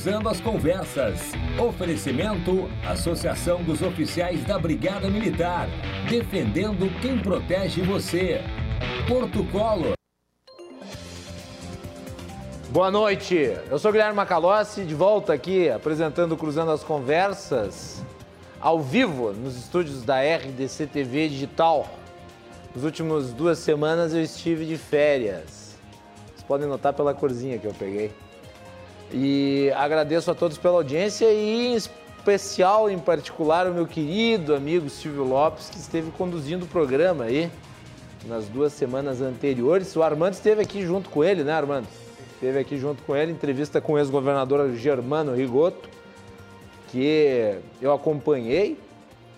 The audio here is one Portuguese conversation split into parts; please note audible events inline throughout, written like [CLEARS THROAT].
Cruzando as Conversas. Oferecimento: Associação dos Oficiais da Brigada Militar. Defendendo quem protege você. Porto Colo. Boa noite, eu sou Guilherme Macalossi, de volta aqui apresentando Cruzando as Conversas, ao vivo nos estúdios da RDC TV Digital. Nas últimas duas semanas eu estive de férias. Vocês podem notar pela corzinha que eu peguei. E agradeço a todos pela audiência e em especial, em particular, o meu querido amigo Silvio Lopes, que esteve conduzindo o programa aí nas duas semanas anteriores. O Armando esteve aqui junto com ele, né, Armando? Esteve aqui junto com ele, entrevista com o ex-governador Germano Rigoto, que eu acompanhei.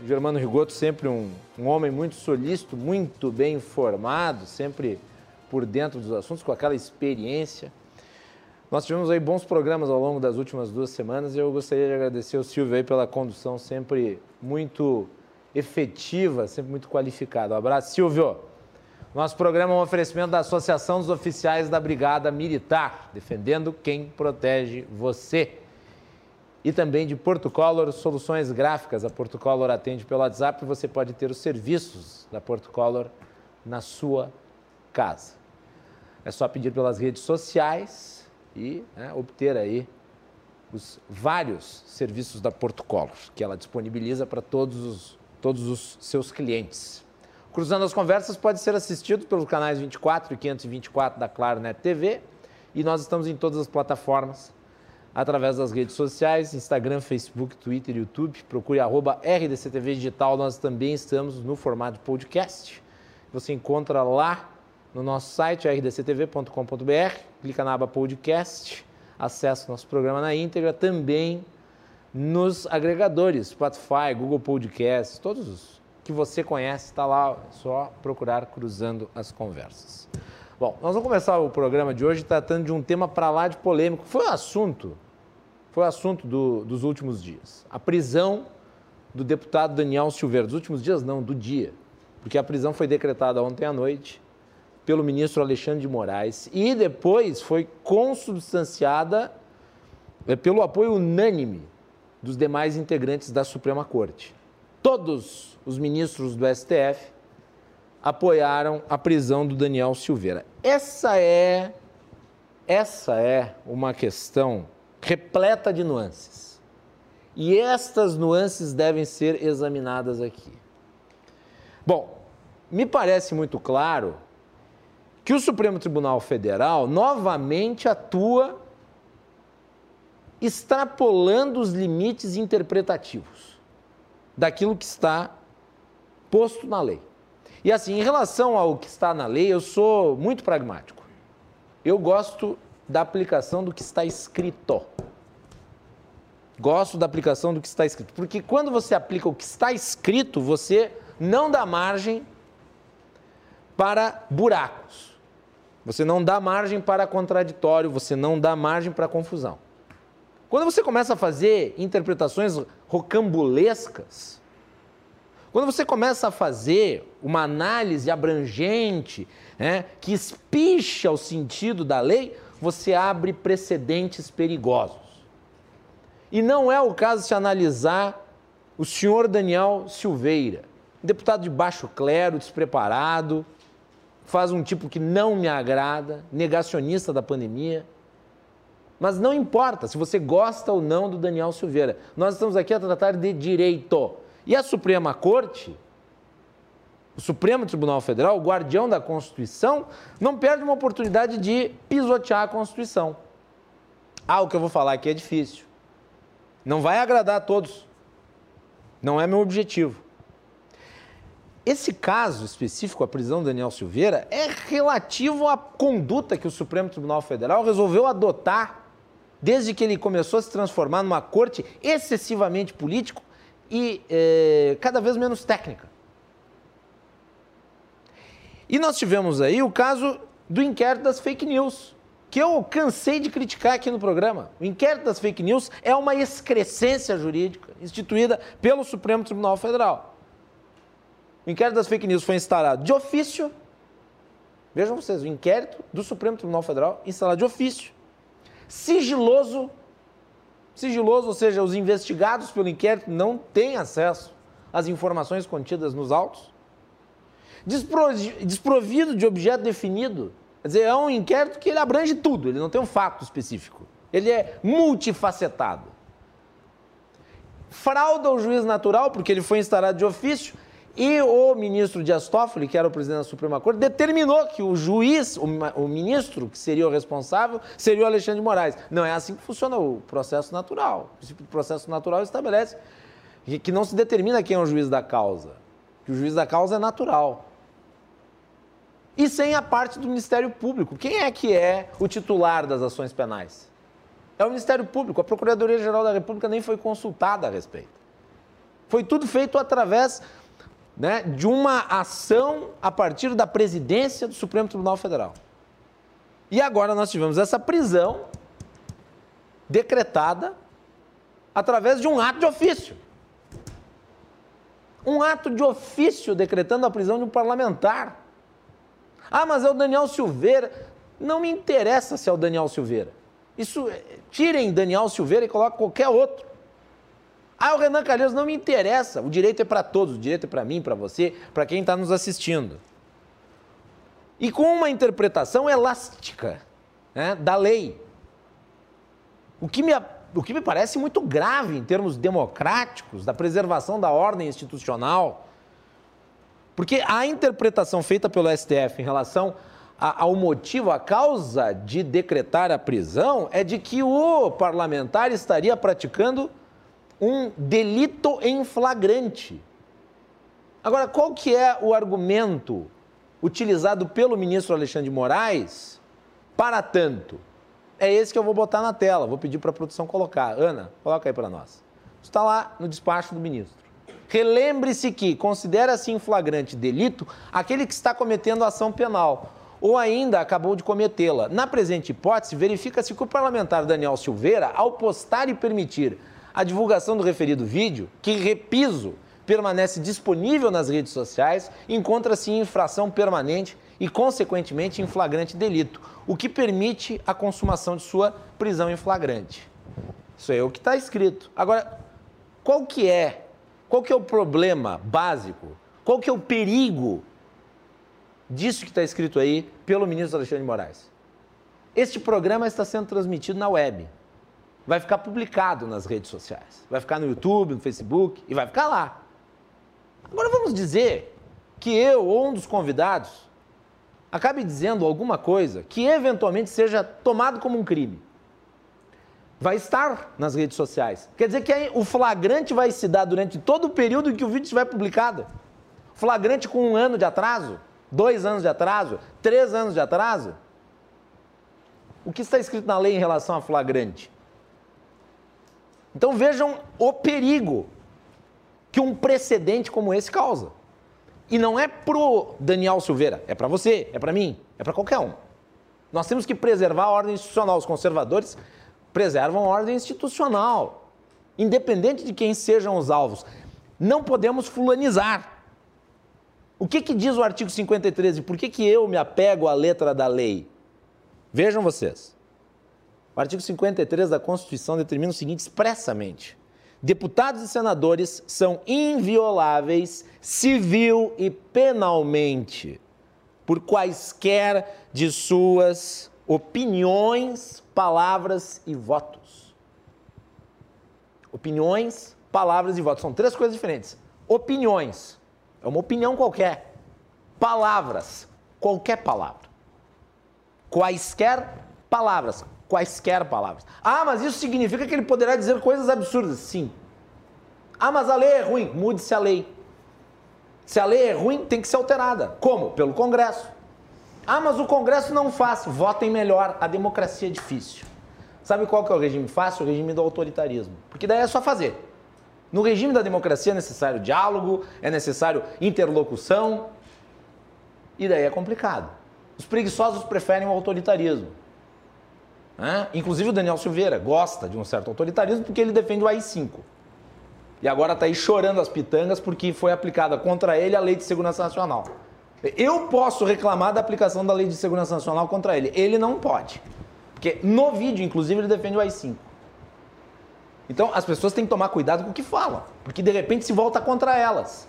O Germano Rigoto sempre um, um homem muito solícito, muito bem informado, sempre por dentro dos assuntos, com aquela experiência. Nós tivemos aí bons programas ao longo das últimas duas semanas e eu gostaria de agradecer ao Silvio aí pela condução sempre muito efetiva, sempre muito qualificada. Um abraço, Silvio. Nosso programa é um oferecimento da Associação dos Oficiais da Brigada Militar, defendendo quem protege você. E também de Porto Color Soluções Gráficas. A Porto Color atende pelo WhatsApp e você pode ter os serviços da Porto Color na sua casa. É só pedir pelas redes sociais e né, obter aí os vários serviços da Porto Color, que ela disponibiliza para todos os, todos os seus clientes. Cruzando as Conversas pode ser assistido pelos canais 24 e 524 da Claro Net TV e nós estamos em todas as plataformas através das redes sociais, Instagram, Facebook, Twitter, YouTube. Procure arroba RDCTV Digital, nós também estamos no formato podcast. Você encontra lá no nosso site, rdctv.com.br, clica na aba podcast, acessa o nosso programa na íntegra, também nos agregadores, Spotify, Google Podcasts, todos os que você conhece, está lá, só procurar Cruzando as Conversas. Bom, nós vamos começar o programa de hoje tratando de um tema para lá de polêmico. Foi o assunto, foi o assunto do, dos últimos dias. A prisão do deputado Daniel Silveira. Dos últimos dias, não, do dia. Porque a prisão foi decretada ontem à noite pelo ministro Alexandre de Moraes e depois foi consubstanciada é, pelo apoio unânime dos demais integrantes da Suprema Corte. Todos os ministros do STF apoiaram a prisão do Daniel Silveira. Essa é essa é uma questão repleta de nuances. E estas nuances devem ser examinadas aqui. Bom, me parece muito claro que o Supremo Tribunal Federal novamente atua extrapolando os limites interpretativos daquilo que está posto na lei. E assim, em relação ao que está na lei, eu sou muito pragmático. Eu gosto da aplicação do que está escrito. Gosto da aplicação do que está escrito. Porque quando você aplica o que está escrito, você não dá margem para buracos. Você não dá margem para contraditório, você não dá margem para confusão. Quando você começa a fazer interpretações rocambolescas, quando você começa a fazer uma análise abrangente, né, que espicha o sentido da lei, você abre precedentes perigosos. E não é o caso se analisar o senhor Daniel Silveira, deputado de baixo clero, despreparado, faz um tipo que não me agrada, negacionista da pandemia. Mas não importa se você gosta ou não do Daniel Silveira. Nós estamos aqui a tratar de direito. E a Suprema Corte, o Supremo Tribunal Federal, o guardião da Constituição, não perde uma oportunidade de pisotear a Constituição. Ah, o que eu vou falar aqui é difícil. Não vai agradar a todos. Não é meu objetivo. Esse caso específico, a prisão do Daniel Silveira, é relativo à conduta que o Supremo Tribunal Federal resolveu adotar desde que ele começou a se transformar numa corte excessivamente político e é, cada vez menos técnica. E nós tivemos aí o caso do inquérito das fake news, que eu cansei de criticar aqui no programa. O inquérito das fake news é uma excrescência jurídica instituída pelo Supremo Tribunal Federal. O inquérito das fake news foi instalado de ofício. Vejam vocês, o inquérito do Supremo Tribunal Federal instalado de ofício, sigiloso Sigiloso, ou seja, os investigados pelo inquérito não têm acesso às informações contidas nos autos. Desprovido de objeto definido. Quer dizer, é um inquérito que ele abrange tudo, ele não tem um fato específico. Ele é multifacetado. Frauda o juiz natural, porque ele foi instalado de ofício, e o ministro Dias Toffoli, que era o presidente da Suprema Corte, determinou que o juiz, o, o, ministro que seria o responsável, seria o Alexandre de Moraes. Não é assim que funciona o processo natural. O princípio do processo natural estabelece que, não se determina quem é o juiz da causa, que o juiz da causa é natural. E sem a parte do Ministério Público. Quem é que é o titular das ações penais? É o Ministério Público. A Procuradoria-Geral da República nem foi consultada a respeito. Foi tudo feito através né, de uma ação a partir da presidência do Supremo Tribunal Federal. E agora nós tivemos essa prisão decretada através de um ato de ofício. Um ato de ofício decretando a prisão de um parlamentar. Ah, mas é o Daniel Silveira. Não me interessa se é o Daniel Silveira. Isso, tirem Daniel Silveira e coloquem qualquer outro. Ah, o Renan Calheiros não me interessa. O direito é para todos, o direito é para mim, para você, para quem está nos assistindo. E com uma interpretação elástica né, da lei. O que, me, o que me parece muito grave em termos democráticos, da preservação da ordem institucional. Porque a interpretação feita pelo STF em relação ao motivo, a causa de decretar a prisão é de que o parlamentar estaria praticando um delito em flagrante. Agora, qual que é o argumento utilizado pelo ministro Alexandre de Moraes para tanto? É esse que eu vou botar na tela, vou pedir para a produção colocar. Ana, coloca aí para nós. Está lá no despacho do ministro. Relembre-se que considera-se em flagrante delito aquele que está cometendo ação penal ou ainda acabou de cometê-la. Na presente hipótese, verifica-se que o parlamentar Daniel Silveira, ao postar e permitir a divulgação do referido vídeo, que, repiso, permanece disponível nas redes sociais, encontra-se em infração permanente e, consequentemente, em flagrante delito, o que permite a consumação de sua prisão em flagrante. Isso é o que está escrito. Agora, qual que é? Qual que é o problema básico? Qual que é o perigo disso que está escrito aí pelo ministro Alexandre de Moraes? Este programa está sendo transmitido na web vai ficar publicado nas redes sociais. Vai ficar no YouTube, no Facebook e vai ficar lá. Agora vamos dizer que eu ou um dos convidados acabe dizendo alguma coisa que eventualmente seja tomado como um crime. Vai estar nas redes sociais. Quer dizer que o flagrante vai se dar durante todo o período em que o vídeo estiver publicado. Flagrante com um ano de atraso, dois anos de atraso, três anos de atraso. O que está escrito na lei em relação a flagrante? Então vejam o perigo que um precedente como esse causa. E não é pro Daniel Silveira, é para você, é para mim, é para qualquer um. Nós temos que preservar a ordem institucional. Os conservadores preservam a ordem institucional, independente de quem sejam os alvos. Não podemos fulanizar. O que, que diz o artigo 53 e por que, que eu me apego à letra da lei? Vejam vocês. O artigo 53 da Constituição determina o seguinte expressamente: deputados e senadores são invioláveis civil e penalmente por quaisquer de suas opiniões, palavras e votos. Opiniões, palavras e votos são três coisas diferentes. Opiniões é uma opinião qualquer. Palavras, qualquer palavra. Quaisquer palavras, quaisquer palavras. Ah, mas isso significa que ele poderá dizer coisas absurdas. Sim. Ah, mas a lei é ruim. Mude-se a lei. Se a lei é ruim, tem que ser alterada. Como? Pelo Congresso. Ah, mas o Congresso não faz. Votem melhor. A democracia é difícil. Sabe qual que é o regime fácil? O regime do autoritarismo. Porque daí é só fazer. No regime da democracia é necessário diálogo, é necessário interlocução. E daí é complicado. Os preguiçosos preferem o autoritarismo. Né? Inclusive o Daniel Silveira gosta de um certo autoritarismo porque ele defende o AI-5. E agora está aí chorando as pitangas porque foi aplicada contra ele a Lei de Segurança Nacional. Eu posso reclamar da aplicação da Lei de Segurança Nacional contra ele. Ele não pode. Porque no vídeo, inclusive, ele defende o AI-5. Então as pessoas têm que tomar cuidado com o que falam, porque de repente se volta contra elas.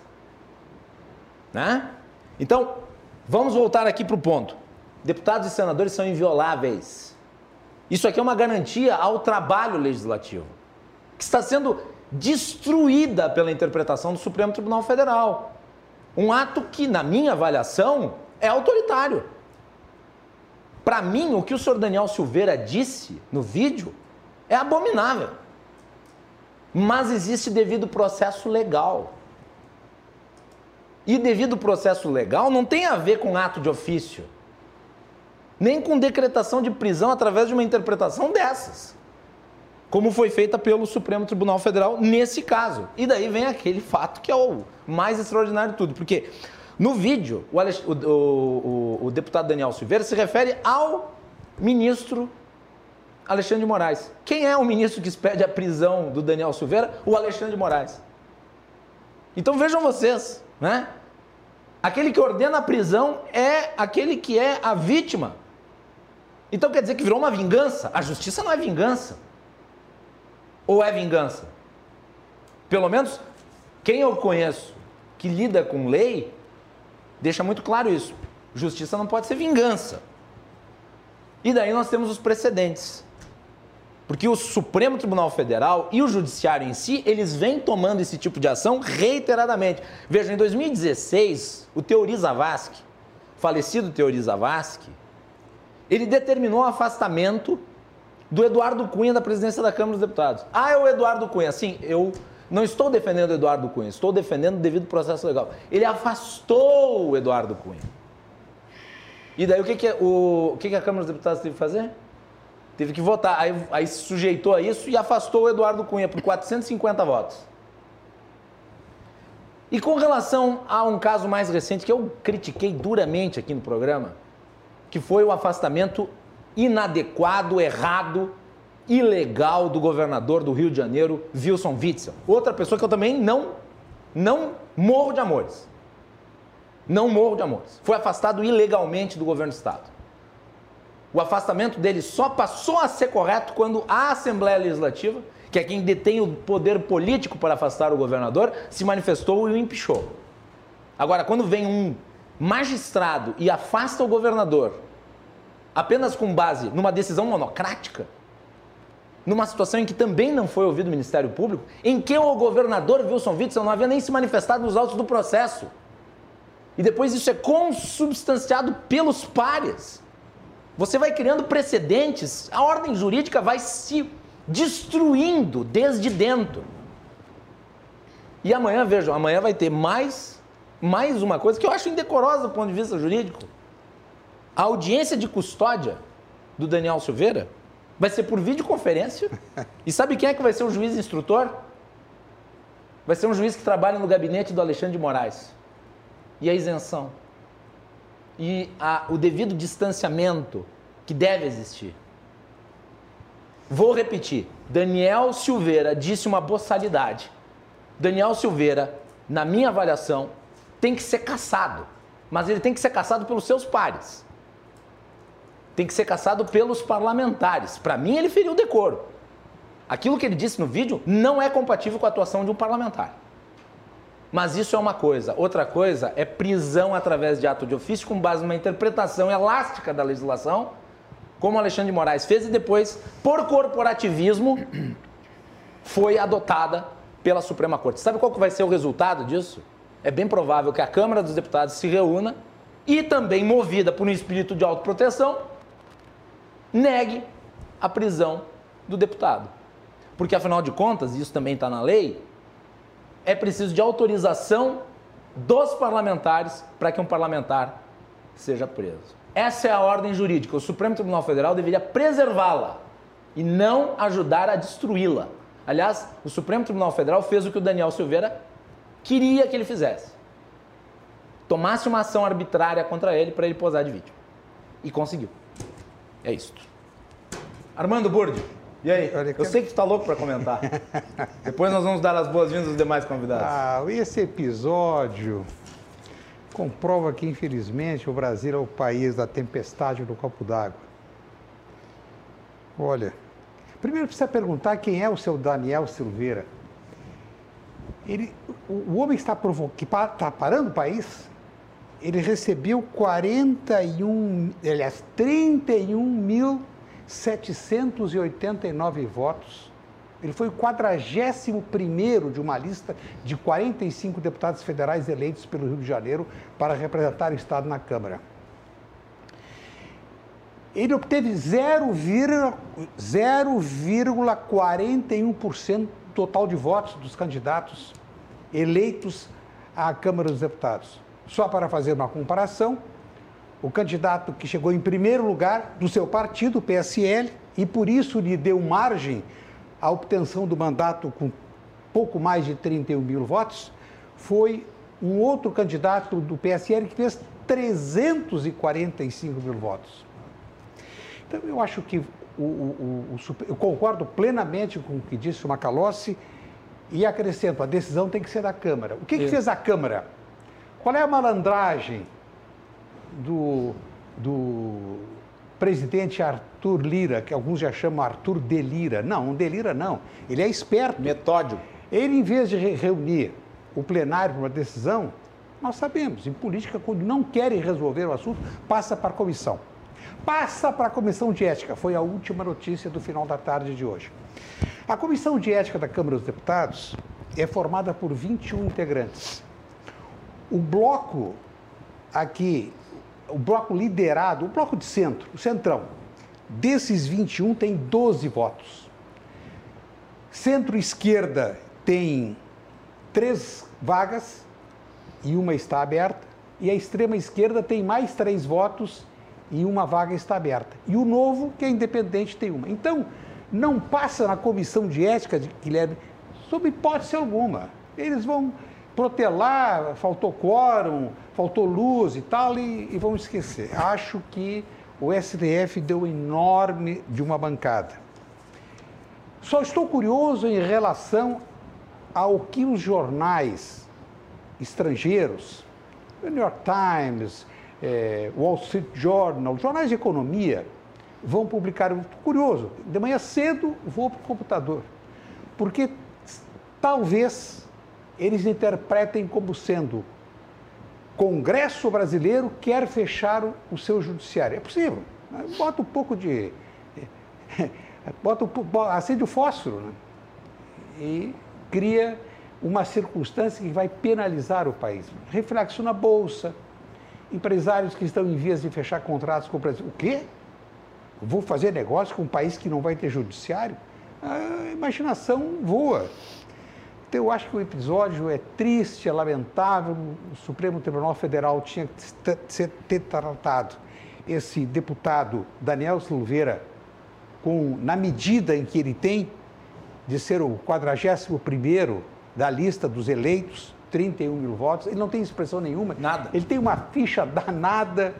Né? Então, vamos voltar aqui para o ponto. Deputados e senadores são invioláveis. Isso aqui é uma garantia ao trabalho legislativo, que está sendo destruída pela interpretação do Supremo Tribunal Federal. Um ato que, na minha avaliação, é autoritário. Para mim, o que o senhor Daniel Silveira disse no vídeo é abominável. Mas existe devido processo legal. E devido processo legal não tem a ver com ato de ofício, nem com decretação de prisão através de uma interpretação dessas, como foi feita pelo Supremo Tribunal Federal nesse caso. E daí vem aquele fato que é o mais extraordinário de tudo, porque no vídeo o, Alex... o, o, o deputado Daniel Silveira se refere ao ministro Alexandre de Moraes. Quem é o ministro que pede a prisão do Daniel Silveira? O Alexandre de Moraes. Então vejam vocês, né? Aquele que ordena a prisão é aquele que é a vítima. Então quer dizer que virou uma vingança? A justiça não é vingança. Ou é vingança? Pelo menos quem eu conheço que lida com lei deixa muito claro isso. Justiça não pode ser vingança. E daí nós temos os precedentes. Porque o Supremo Tribunal Federal e o Judiciário em si, eles vêm tomando esse tipo de ação reiteradamente. Veja, em 2016, o Teori Zavascki, falecido Teori Zavascki, ele determinou o afastamento do Eduardo Cunha da presidência da Câmara dos Deputados. Ah, é o Eduardo Cunha. Sim, eu não estou defendendo o Eduardo Cunha, estou defendendo o devido processo legal. Ele afastou o Eduardo Cunha. E daí o que, que, o, o que, que a Câmara dos Deputados teve que fazer? Teve que votar. Aí, aí se sujeitou a isso e afastou o Eduardo Cunha por 450 votos. E com relação a um caso mais recente que eu critiquei duramente aqui no programa, que foi o afastamento inadequado, errado, ilegal do governador do Rio de Janeiro, Wilson Witzel. Outra pessoa que eu também não não morro de amores. Não morro de amores. Foi afastado ilegalmente do governo do estado o afastamento dele só passou a ser correto quando a Assembleia Legislativa, que é quem detém o poder político para afastar o governador, se manifestou e o empichou. Agora, quando vem um magistrado e afasta o governador apenas com base numa decisão monocrática, numa situação em que também não foi ouvido o Ministério Público, em que o governador Wilson Witzel não havia nem se manifestado nos autos do processo. E depois isso é consubstanciado pelos pares. Você vai criando precedentes, a ordem jurídica vai se destruindo desde dentro. E amanhã, vejam, amanhã vai ter mais, mais uma coisa que eu acho indecorosa do ponto de vista jurídico. A audiência de custódia do Daniel Silveira vai ser por videoconferência. E sabe quem é que vai ser o juiz instrutor? Vai ser um juiz que trabalha no gabinete do Alexandre de Moraes. E a isenção e a, o devido distanciamento que deve existir. Vou repetir. Daniel Silveira disse uma boçalidade. Daniel Silveira, na minha avaliação, tem que ser caçado. Mas ele tem que ser caçado pelos seus pares. Tem que ser caçado pelos parlamentares. Para mim, ele feriu o decoro. Aquilo que ele disse no vídeo não é compatível com a atuação de um parlamentar. Mas isso é uma coisa. Outra coisa é prisão através de ato de ofício com base numa interpretação elástica da legislação, como Alexandre de Moraes fez e depois, por corporativismo, [CLEARS THROAT] foi adotada pela Suprema Corte. Sabe qual que vai ser o resultado disso? É bem provável que a Câmara dos Deputados se reúna e também movida por um espírito de autoproteção, negue a prisão do deputado. Porque afinal de contas, isso também está na lei, é preciso de autorização dos parlamentares para que um parlamentar seja preso. Essa é a ordem jurídica. O Supremo Tribunal Federal deveria preservá-la e não ajudar a destruí-la. Aliás, o Supremo Tribunal Federal fez o que o Daniel Silveira queria que ele fizesse. Tomasse uma ação arbitrária contra ele para ele posar de vítima. E conseguiu. É isso. Armando Burdi. E aí? Eu sei que tu tá louco para comentar. [LAUGHS] Depois nós vamos dar as boas-vindas aos demais convidados. Ah, esse episódio comprova que, infelizmente, o Brasil é o país da tempestade no copo d'água. Olha, Primeiro precisa perguntar quem é o seu Daniel Silveira. Ele, o, o homem que está, que está parando o país, ele recebeu 41, aliás, 31.789 votos. Ele foi o 41 de uma lista de 45 deputados federais eleitos pelo Rio de Janeiro para representar o Estado na Câmara. Ele obteve 0,41% total de votos dos candidatos eleitos à Câmara dos Deputados. Só para fazer uma comparação, o candidato que chegou em primeiro lugar do seu partido, o PSL, e por isso lhe deu margem à obtenção do mandato com pouco mais de 31 mil votos, foi um outro candidato do PSL que fez 345 mil votos. Então, eu acho que o, o, o, eu concordo plenamente com o que disse o Macalossi e acrescento, a decisão tem que ser da Câmara. O que, que fez a Câmara? Qual é a malandragem do, do presidente Arthur Lira, que alguns já chamam Arthur Delira? Não, delira não. Ele é esperto. Metódio. Ele, em vez de reunir o plenário para uma decisão, nós sabemos, em política, quando não querem resolver o assunto, passa para a comissão passa para a Comissão de Ética. Foi a última notícia do final da tarde de hoje. A Comissão de Ética da Câmara dos Deputados é formada por 21 integrantes. O bloco aqui, o bloco liderado, o bloco de centro, o centrão, desses 21 tem 12 votos. Centro-esquerda tem três vagas e uma está aberta. E a extrema-esquerda tem mais três votos e uma vaga está aberta. E o novo, que é independente, tem uma. Então, não passa na comissão de ética de Guilherme, sob hipótese alguma. Eles vão protelar, faltou quórum, faltou luz e tal, e, e vão esquecer. Acho que o STF deu enorme de uma bancada. Só estou curioso em relação ao que os jornais estrangeiros, o New York Times, é, Wall Street Journal, jornais de economia, vão publicar. Curioso, de manhã cedo vou para o computador, porque talvez eles interpretem como sendo Congresso brasileiro quer fechar o seu judiciário. É possível. Né? Bota um pouco de. [LAUGHS] Bota um, acende o fósforo né? e cria uma circunstância que vai penalizar o país. Reflexo na Bolsa, empresários que estão em vias de fechar contratos com o Brasil. O quê? Vou fazer negócio com um país que não vai ter judiciário? A imaginação voa. Então, eu acho que o episódio é triste, é lamentável. O Supremo Tribunal Federal tinha que ter tratado esse deputado Daniel Silveira com, na medida em que ele tem de ser o 41º da lista dos eleitos, 31 mil votos, ele não tem expressão nenhuma. Nada. Ele tem uma ficha danada,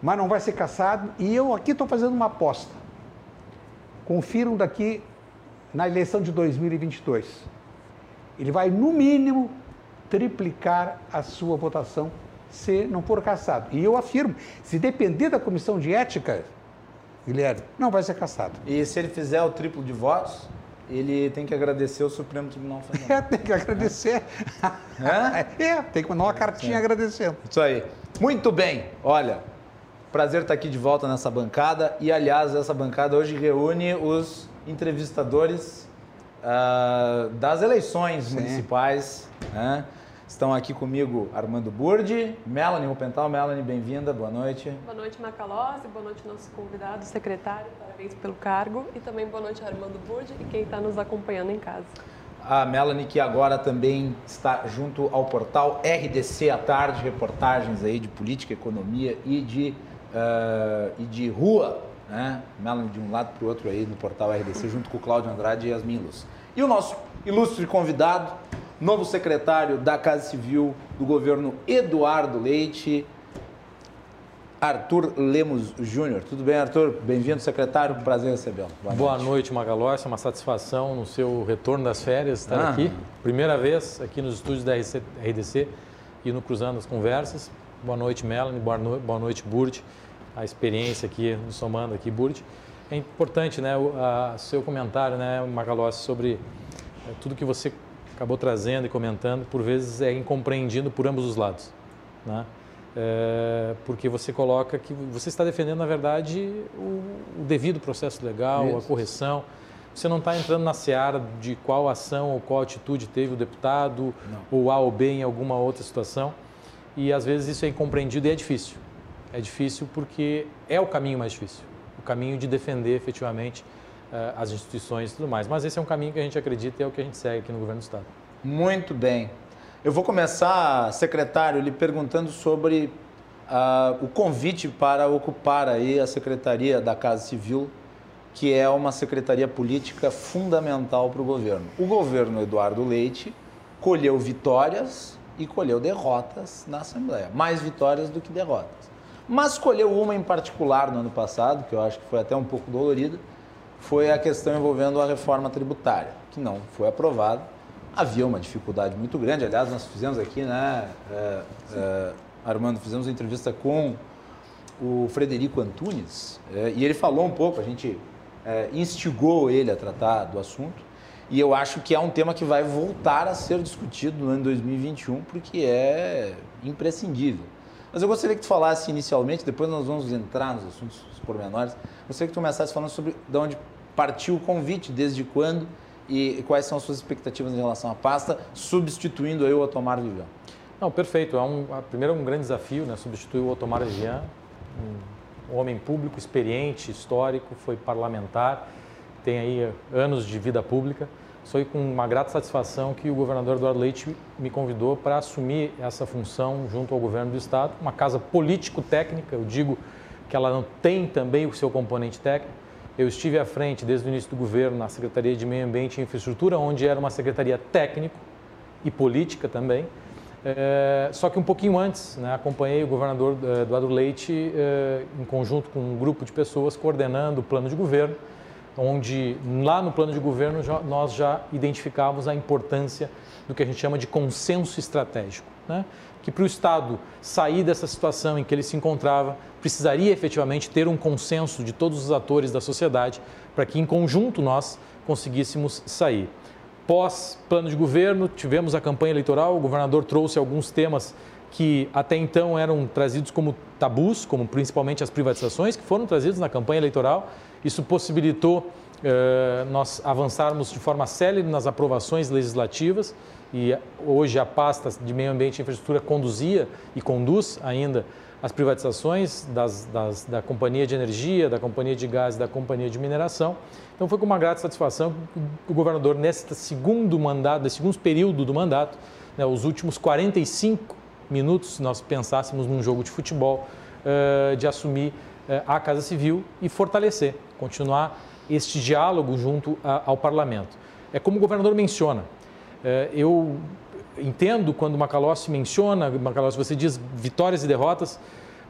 mas não vai ser caçado. E eu aqui estou fazendo uma aposta. Confiram daqui na eleição de 2022. Ele vai, no mínimo, triplicar a sua votação se não for caçado. E eu afirmo, se depender da comissão de ética, Guilherme, não vai ser caçado. E se ele fizer o triplo de votos? ele tem que agradecer o Supremo Tribunal Federal. [LAUGHS] É, tem que agradecer. É, [LAUGHS] é tem que mandar uma cartinha agradecendo. Isso aí. Muito bem. Olha, prazer estar aqui de volta nessa bancada. E, aliás, essa bancada hoje reúne os entrevistadores uh, das eleições Sim. municipais. Né? Estão aqui comigo Armando Burdi, Melanie Rupental. Melanie, bem-vinda, boa noite. Boa noite, Macalose, boa noite, nosso convidado, secretário, parabéns pelo cargo. E também boa noite, Armando Burdi e quem está nos acompanhando em casa. A Melanie, que agora também está junto ao portal RDC à tarde, reportagens aí de política, economia e de, uh, e de rua. Né? Melanie de um lado para o outro aí no portal RDC, junto com o Cláudio Andrade e Yasmin Luz. E o nosso ilustre convidado, novo secretário da Casa Civil do governo Eduardo Leite, Arthur Lemos Júnior. Tudo bem, Arthur? Bem-vindo, secretário. Prazer recebê-lo. Boa, Boa noite, noite Magalhães. É uma satisfação no seu retorno das férias estar ah. aqui. Primeira vez aqui nos estúdios da RDC e no Cruzando as Conversas. Boa noite, Melanie. Boa noite, boa noite Burt. A experiência aqui, nos somando aqui, Burt. É importante, né, o a, seu comentário, né, Macalossi, sobre é, tudo que você acabou trazendo e comentando, por vezes é incompreendido por ambos os lados, né? É, porque você coloca que você está defendendo, na verdade, o, o devido processo legal, Isso. a correção. Você não está entrando na seara de qual ação ou qual atitude teve o deputado, não. ou A ou B em alguma outra situação. E às vezes isso é incompreendido e é difícil. É difícil porque é o caminho mais difícil o caminho de defender efetivamente uh, as instituições e tudo mais. Mas esse é um caminho que a gente acredita e é o que a gente segue aqui no governo do Estado. Muito bem. Eu vou começar, secretário, lhe perguntando sobre uh, o convite para ocupar aí a Secretaria da Casa Civil, que é uma secretaria política fundamental para o governo. O governo Eduardo Leite colheu vitórias e colheu derrotas na Assembleia, mais vitórias do que derrotas. Mas escolheu uma em particular no ano passado, que eu acho que foi até um pouco dolorida, foi a questão envolvendo a reforma tributária, que não foi aprovada. Havia uma dificuldade muito grande, aliás, nós fizemos aqui, né, é, é, Armando, fizemos uma entrevista com o Frederico Antunes, é, e ele falou um pouco, a gente é, instigou ele a tratar do assunto, e eu acho que é um tema que vai voltar a ser discutido no ano 2021, porque é imprescindível. Mas eu gostaria que tu falasse inicialmente, depois nós vamos entrar nos assuntos pormenores. Gostaria que tu começasse falando sobre de onde partiu o convite, desde quando e quais são as suas expectativas em relação à pasta, substituindo aí o Otomar Vivian. Não, perfeito. É um, primeiro é um grande desafio, né? Substituir o Otomar Vivian, um homem público, experiente, histórico, foi parlamentar, tem aí anos de vida pública. Foi com uma grata satisfação que o governador Eduardo Leite me convidou para assumir essa função junto ao governo do estado, uma casa político-técnica, eu digo que ela não tem também o seu componente técnico. Eu estive à frente desde o início do governo na Secretaria de Meio Ambiente e Infraestrutura, onde era uma secretaria técnico e política também. É, só que um pouquinho antes, né, acompanhei o governador eh, Eduardo Leite é, em conjunto com um grupo de pessoas coordenando o plano de governo onde lá no plano de governo já, nós já identificávamos a importância do que a gente chama de consenso estratégico. Né? Que para o Estado sair dessa situação em que ele se encontrava, precisaria efetivamente ter um consenso de todos os atores da sociedade para que, em conjunto, nós conseguíssemos sair. Pós plano de governo, tivemos a campanha eleitoral, o governador trouxe alguns temas que até então eram trazidos como tabus, como principalmente as privatizações, que foram trazidos na campanha eleitoral isso possibilitou eh, nós avançarmos de forma célere nas aprovações legislativas e hoje a pasta de meio ambiente e infraestrutura conduzia e conduz ainda as privatizações das, das, da companhia de energia, da companhia de gás da companhia de mineração. Então foi com uma grata satisfação que o governador, nesse segundo mandato, nesse segundo período do mandato, né, os últimos 45 minutos, nós pensássemos num jogo de futebol, uh, de assumir uh, a Casa Civil e fortalecer continuar este diálogo junto a, ao parlamento. É como o governador menciona. É, eu entendo quando Macalossi menciona, Macalossi, você diz vitórias e derrotas,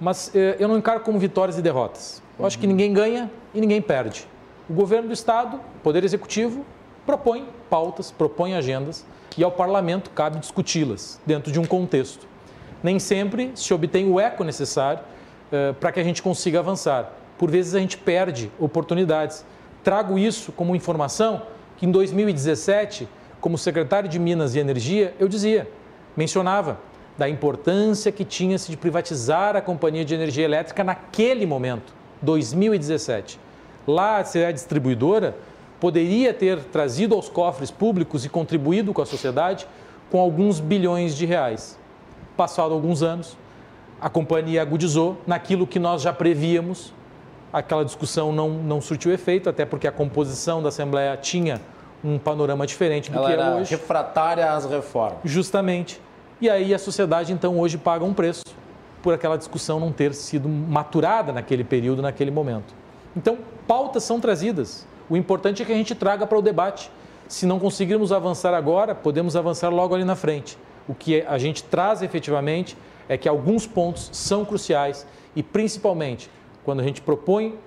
mas é, eu não encaro como vitórias e derrotas. Eu acho que ninguém ganha e ninguém perde. O governo do Estado, o Poder Executivo, propõe pautas, propõe agendas e ao parlamento cabe discuti-las dentro de um contexto. Nem sempre se obtém o eco necessário uh, para que a gente consiga avançar por vezes a gente perde oportunidades. Trago isso como informação que em 2017, como secretário de Minas e Energia, eu dizia, mencionava da importância que tinha-se de privatizar a companhia de energia elétrica naquele momento, 2017. Lá, a distribuidora poderia ter trazido aos cofres públicos e contribuído com a sociedade com alguns bilhões de reais. Passado alguns anos, a companhia agudizou naquilo que nós já prevíamos aquela discussão não, não surtiu efeito, até porque a composição da Assembleia tinha um panorama diferente do Ela que é hoje. refratária às reformas. Justamente. E aí a sociedade, então, hoje paga um preço por aquela discussão não ter sido maturada naquele período, naquele momento. Então, pautas são trazidas. O importante é que a gente traga para o debate. Se não conseguirmos avançar agora, podemos avançar logo ali na frente. O que a gente traz efetivamente é que alguns pontos são cruciais e, principalmente, quando a gente propõe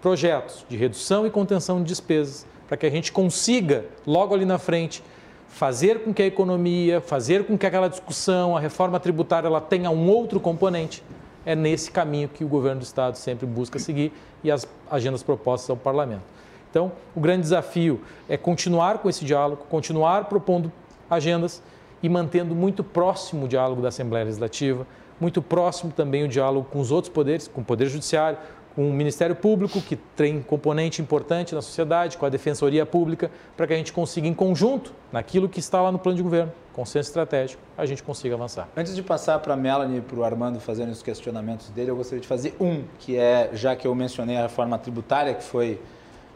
projetos de redução e contenção de despesas, para que a gente consiga, logo ali na frente, fazer com que a economia, fazer com que aquela discussão, a reforma tributária, ela tenha um outro componente, É nesse caminho que o governo do Estado sempre busca seguir e as agendas propostas ao parlamento. Então, o grande desafio é continuar com esse diálogo, continuar propondo agendas e mantendo muito próximo o diálogo da Assembleia Legislativa, muito próximo também o diálogo com os outros poderes, com o Poder Judiciário, com o Ministério Público, que tem componente importante na sociedade, com a Defensoria Pública, para que a gente consiga, em conjunto, naquilo que está lá no plano de governo, consenso estratégico, a gente consiga avançar. Antes de passar para a Melanie e para o Armando fazerem os questionamentos dele, eu gostaria de fazer um, que é, já que eu mencionei a reforma tributária, que foi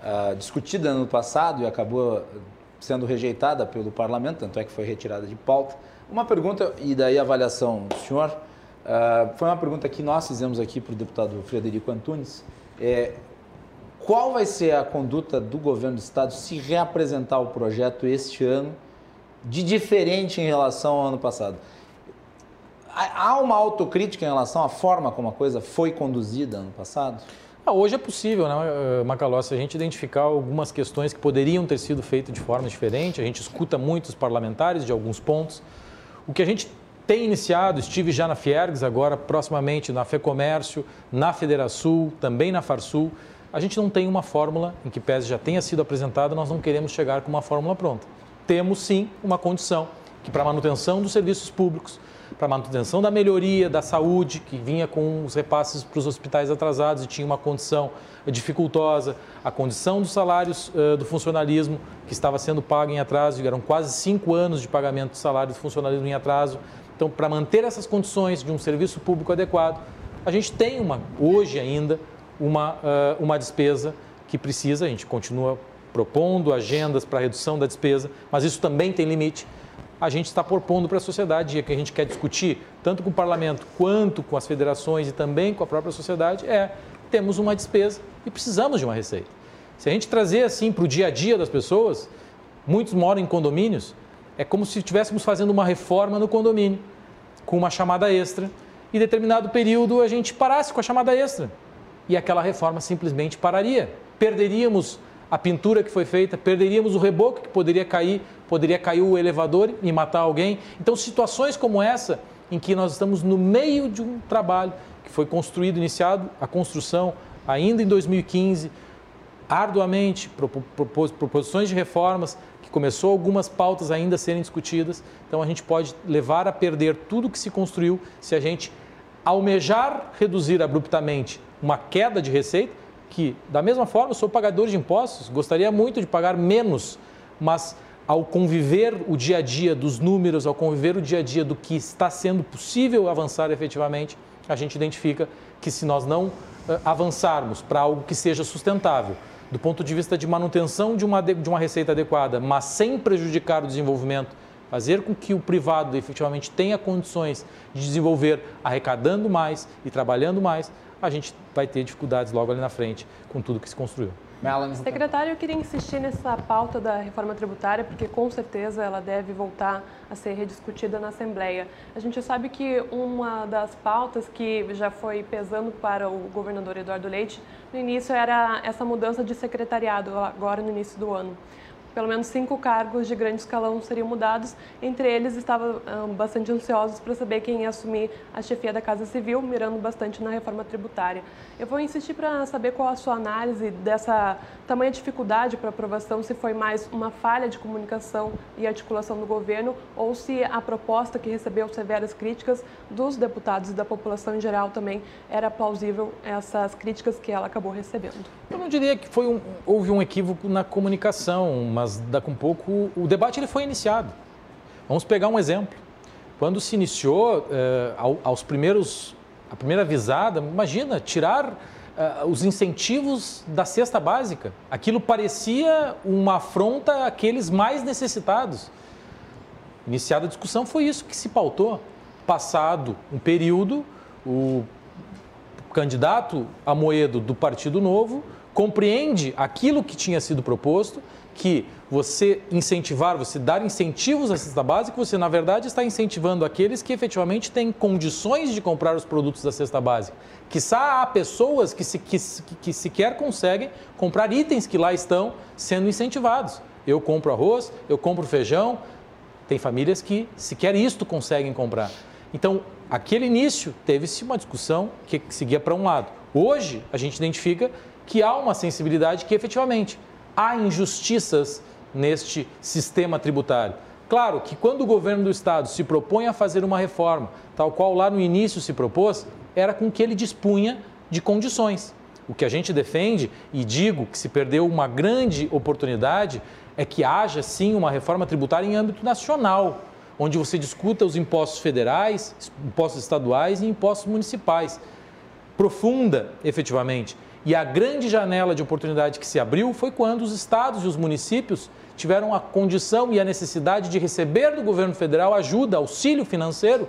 uh, discutida no passado e acabou sendo rejeitada pelo parlamento, tanto é que foi retirada de pauta. Uma pergunta, e daí a avaliação do senhor Uh, foi uma pergunta que nós fizemos aqui para o deputado Frederico Antunes. É, qual vai ser a conduta do governo do Estado se reapresentar o projeto este ano de diferente em relação ao ano passado? Há uma autocrítica em relação à forma como a coisa foi conduzida ano passado? Ah, hoje é possível, né, Macalossi, a gente identificar algumas questões que poderiam ter sido feitas de forma diferente. A gente escuta muitos parlamentares de alguns pontos. O que a gente tem iniciado, estive já na Fiergs, agora proximamente na FEComércio, na Federação, também na Farsul. A gente não tem uma fórmula em que pese já tenha sido apresentada, nós não queremos chegar com uma fórmula pronta. Temos sim uma condição que para a manutenção dos serviços públicos, para a manutenção da melhoria da saúde, que vinha com os repasses para os hospitais atrasados e tinha uma condição dificultosa, a condição dos salários uh, do funcionalismo, que estava sendo pago em atraso, eram quase cinco anos de pagamento do salário do funcionalismo em atraso, então, para manter essas condições de um serviço público adequado, a gente tem uma, hoje ainda uma, uma despesa que precisa, a gente continua propondo agendas para redução da despesa, mas isso também tem limite. A gente está propondo para a sociedade, e que a gente quer discutir, tanto com o parlamento quanto com as federações e também com a própria sociedade, é temos uma despesa e precisamos de uma receita. Se a gente trazer assim para o dia a dia das pessoas, muitos moram em condomínios, é como se estivéssemos fazendo uma reforma no condomínio, com uma chamada extra, e determinado período a gente parasse com a chamada extra. E aquela reforma simplesmente pararia. Perderíamos a pintura que foi feita, perderíamos o reboco que poderia cair, poderia cair o elevador e matar alguém. Então, situações como essa, em que nós estamos no meio de um trabalho que foi construído, iniciado a construção ainda em 2015, arduamente, proposições de reformas, que começou algumas pautas ainda a serem discutidas, então a gente pode levar a perder tudo que se construiu se a gente almejar reduzir abruptamente uma queda de receita, que da mesma forma eu sou pagador de impostos, gostaria muito de pagar menos, mas ao conviver o dia a dia dos números, ao conviver o dia a dia do que está sendo possível avançar efetivamente, a gente identifica que se nós não uh, avançarmos para algo que seja sustentável, do ponto de vista de manutenção de uma, de uma receita adequada, mas sem prejudicar o desenvolvimento, fazer com que o privado efetivamente tenha condições de desenvolver arrecadando mais e trabalhando mais, a gente vai ter dificuldades logo ali na frente com tudo que se construiu. Melanie. Secretário, eu queria insistir nessa pauta da reforma tributária, porque com certeza ela deve voltar a ser rediscutida na Assembleia. A gente sabe que uma das pautas que já foi pesando para o governador Eduardo Leite no início era essa mudança de secretariado, agora no início do ano pelo menos cinco cargos de grande escalão seriam mudados. Entre eles, estavam um, bastante ansiosos para saber quem ia assumir a chefia da Casa Civil, mirando bastante na reforma tributária. Eu vou insistir para saber qual a sua análise dessa tamanha dificuldade para aprovação, se foi mais uma falha de comunicação e articulação do governo ou se a proposta que recebeu severas críticas dos deputados e da população em geral também era plausível essas críticas que ela acabou recebendo. Eu não diria que foi um, houve um equívoco na comunicação, mas daqui a um pouco o debate ele foi iniciado. Vamos pegar um exemplo. Quando se iniciou, eh, aos primeiros, a primeira visada, imagina, tirar eh, os incentivos da cesta básica. Aquilo parecia uma afronta àqueles mais necessitados. Iniciada a discussão, foi isso que se pautou. Passado um período, o candidato a Moedo do Partido Novo compreende aquilo que tinha sido proposto, que você incentivar, você dar incentivos à cesta básica, você na verdade está incentivando aqueles que efetivamente têm condições de comprar os produtos da cesta básica. Que há pessoas que, se, que, que sequer conseguem comprar itens que lá estão sendo incentivados. Eu compro arroz, eu compro feijão, tem famílias que sequer isto conseguem comprar. Então, aquele início teve-se uma discussão que seguia para um lado. Hoje, a gente identifica que há uma sensibilidade que efetivamente há injustiças neste sistema tributário. Claro que quando o governo do estado se propõe a fazer uma reforma, tal qual lá no início se propôs, era com que ele dispunha de condições. O que a gente defende e digo que se perdeu uma grande oportunidade é que haja sim uma reforma tributária em âmbito nacional, onde você discuta os impostos federais, impostos estaduais e impostos municipais. Profunda, efetivamente. E a grande janela de oportunidade que se abriu foi quando os estados e os municípios tiveram a condição e a necessidade de receber do governo federal ajuda, auxílio financeiro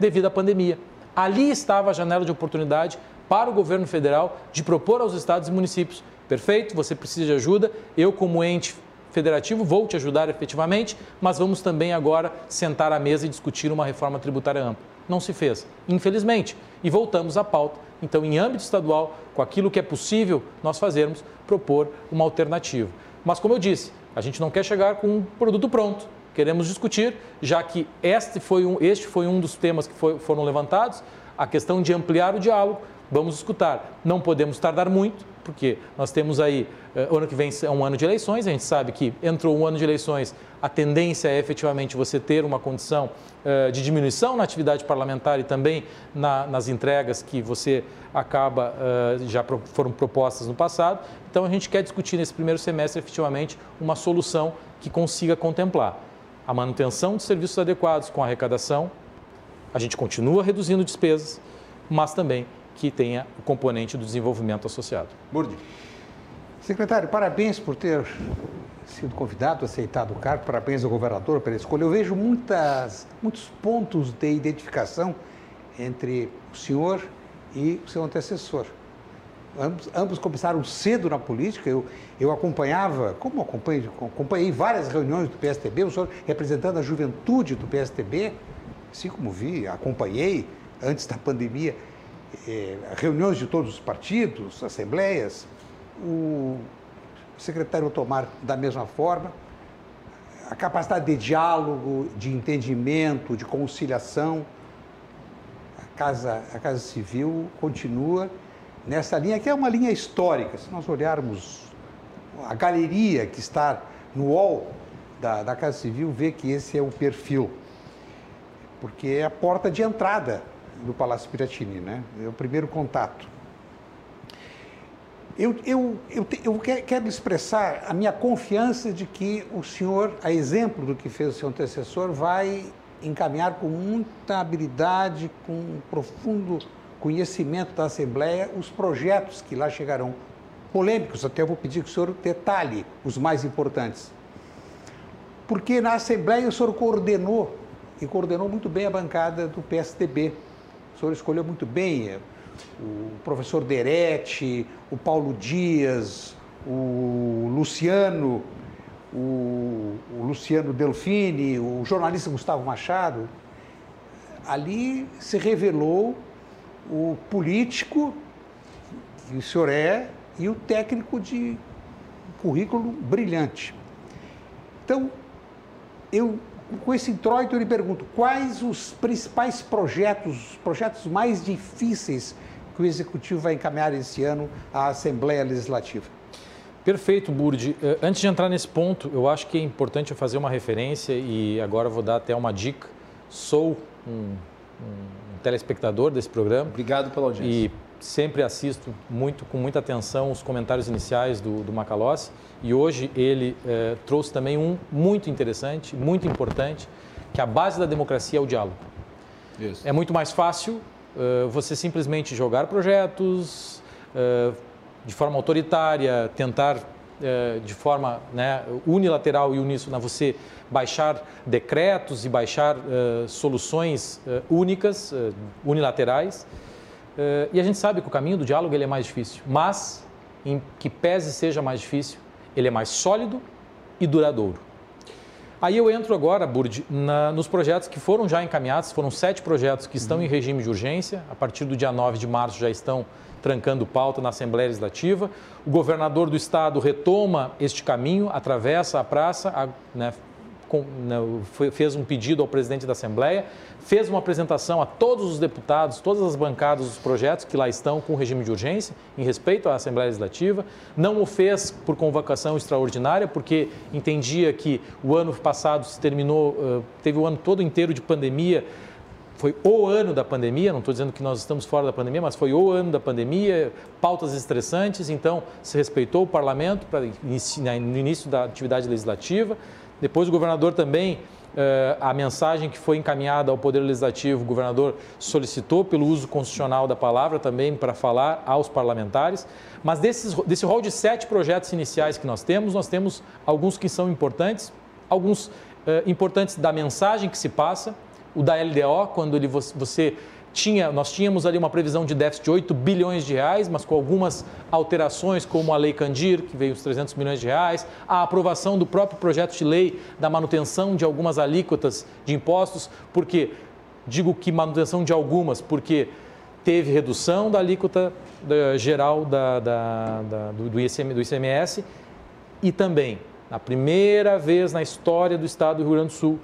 devido à pandemia. Ali estava a janela de oportunidade para o governo federal de propor aos estados e municípios: perfeito, você precisa de ajuda, eu, como ente federativo, vou te ajudar efetivamente, mas vamos também agora sentar à mesa e discutir uma reforma tributária ampla. Não se fez, infelizmente, e voltamos à pauta. Então, em âmbito estadual, com aquilo que é possível nós fazermos, propor uma alternativa. Mas, como eu disse, a gente não quer chegar com um produto pronto. Queremos discutir, já que este foi um, este foi um dos temas que foi, foram levantados, a questão de ampliar o diálogo, Vamos escutar. Não podemos tardar muito, porque nós temos aí, uh, ano que vem é um ano de eleições, a gente sabe que entrou um ano de eleições, a tendência é efetivamente você ter uma condição uh, de diminuição na atividade parlamentar e também na, nas entregas que você acaba, uh, já foram propostas no passado. Então a gente quer discutir nesse primeiro semestre efetivamente uma solução que consiga contemplar a manutenção de serviços adequados com a arrecadação, a gente continua reduzindo despesas, mas também que tenha o componente do desenvolvimento associado. Burdi. Secretário, parabéns por ter sido convidado, aceitado o cargo, parabéns ao governador pela escolha. Eu vejo muitas, muitos pontos de identificação entre o senhor e o seu antecessor. Ambos, ambos começaram cedo na política, eu, eu acompanhava, como acompanhei, acompanhei várias reuniões do PSTB, o senhor representando a juventude do PSTB, assim como vi, acompanhei antes da pandemia é, reuniões de todos os partidos, assembleias, o secretário Tomar da mesma forma, a capacidade de diálogo, de entendimento, de conciliação. A Casa, a Casa Civil continua nessa linha, que é uma linha histórica. Se nós olharmos a galeria que está no hall da, da Casa Civil, vê que esse é o perfil, porque é a porta de entrada do Palácio Piratini, né? É o primeiro contato. Eu, eu, eu, eu, quero expressar a minha confiança de que o senhor, a exemplo do que fez o seu antecessor, vai encaminhar com muita habilidade, com um profundo conhecimento da Assembleia, os projetos que lá chegarão. Polêmicos, até vou pedir que o senhor detalhe os mais importantes. Porque na Assembleia o senhor coordenou, e coordenou muito bem a bancada do PSDB o senhor escolheu muito bem é, o professor Deretti, o Paulo Dias, o Luciano, o, o Luciano Delfini, o jornalista Gustavo Machado. Ali se revelou o político que o senhor é e o técnico de currículo brilhante. Então, eu com esse introito, eu lhe pergunto, quais os principais projetos, os projetos mais difíceis que o Executivo vai encaminhar esse ano à Assembleia Legislativa? Perfeito, Burdi. Eh, antes de entrar nesse ponto, eu acho que é importante eu fazer uma referência e agora vou dar até uma dica. Sou um, um telespectador desse programa. Obrigado pela audiência. E sempre assisto muito, com muita atenção os comentários iniciais do, do Macalossi e hoje ele eh, trouxe também um muito interessante, muito importante, que a base da democracia é o diálogo. Isso. É muito mais fácil uh, você simplesmente jogar projetos uh, de forma autoritária, tentar uh, de forma né, unilateral e uníssona você baixar decretos e baixar soluções únicas, unilaterais. E a gente sabe que o caminho do diálogo ele é mais difícil, mas em que pese seja mais difícil, ele é mais sólido e duradouro. Aí eu entro agora, Burd, nos projetos que foram já encaminhados, foram sete projetos que estão uhum. em regime de urgência, a partir do dia 9 de março já estão trancando pauta na Assembleia Legislativa. O governador do estado retoma este caminho, atravessa a praça, a, né, né, fez um pedido ao presidente da Assembleia, fez uma apresentação a todos os deputados, todas as bancadas dos projetos que lá estão com regime de urgência, em respeito à Assembleia Legislativa. Não o fez por convocação extraordinária, porque entendia que o ano passado se terminou, teve o ano todo inteiro de pandemia foi o ano da pandemia, não estou dizendo que nós estamos fora da pandemia, mas foi o ano da pandemia, pautas estressantes, então se respeitou o parlamento para no início da atividade legislativa. Depois o governador também, eh, a mensagem que foi encaminhada ao Poder Legislativo, o governador solicitou pelo uso constitucional da palavra também para falar aos parlamentares. Mas desses, desse rol de sete projetos iniciais que nós temos, nós temos alguns que são importantes, alguns eh, importantes da mensagem que se passa, o da LDO, quando ele, você tinha, nós tínhamos ali uma previsão de déficit de 8 bilhões de reais, mas com algumas alterações, como a Lei Candir, que veio os 300 milhões de reais, a aprovação do próprio projeto de lei da manutenção de algumas alíquotas de impostos, porque digo que manutenção de algumas, porque teve redução da alíquota da, geral da, da, do, do, ICM, do ICMS e também, na primeira vez na história do Estado do Rio Grande do Sul,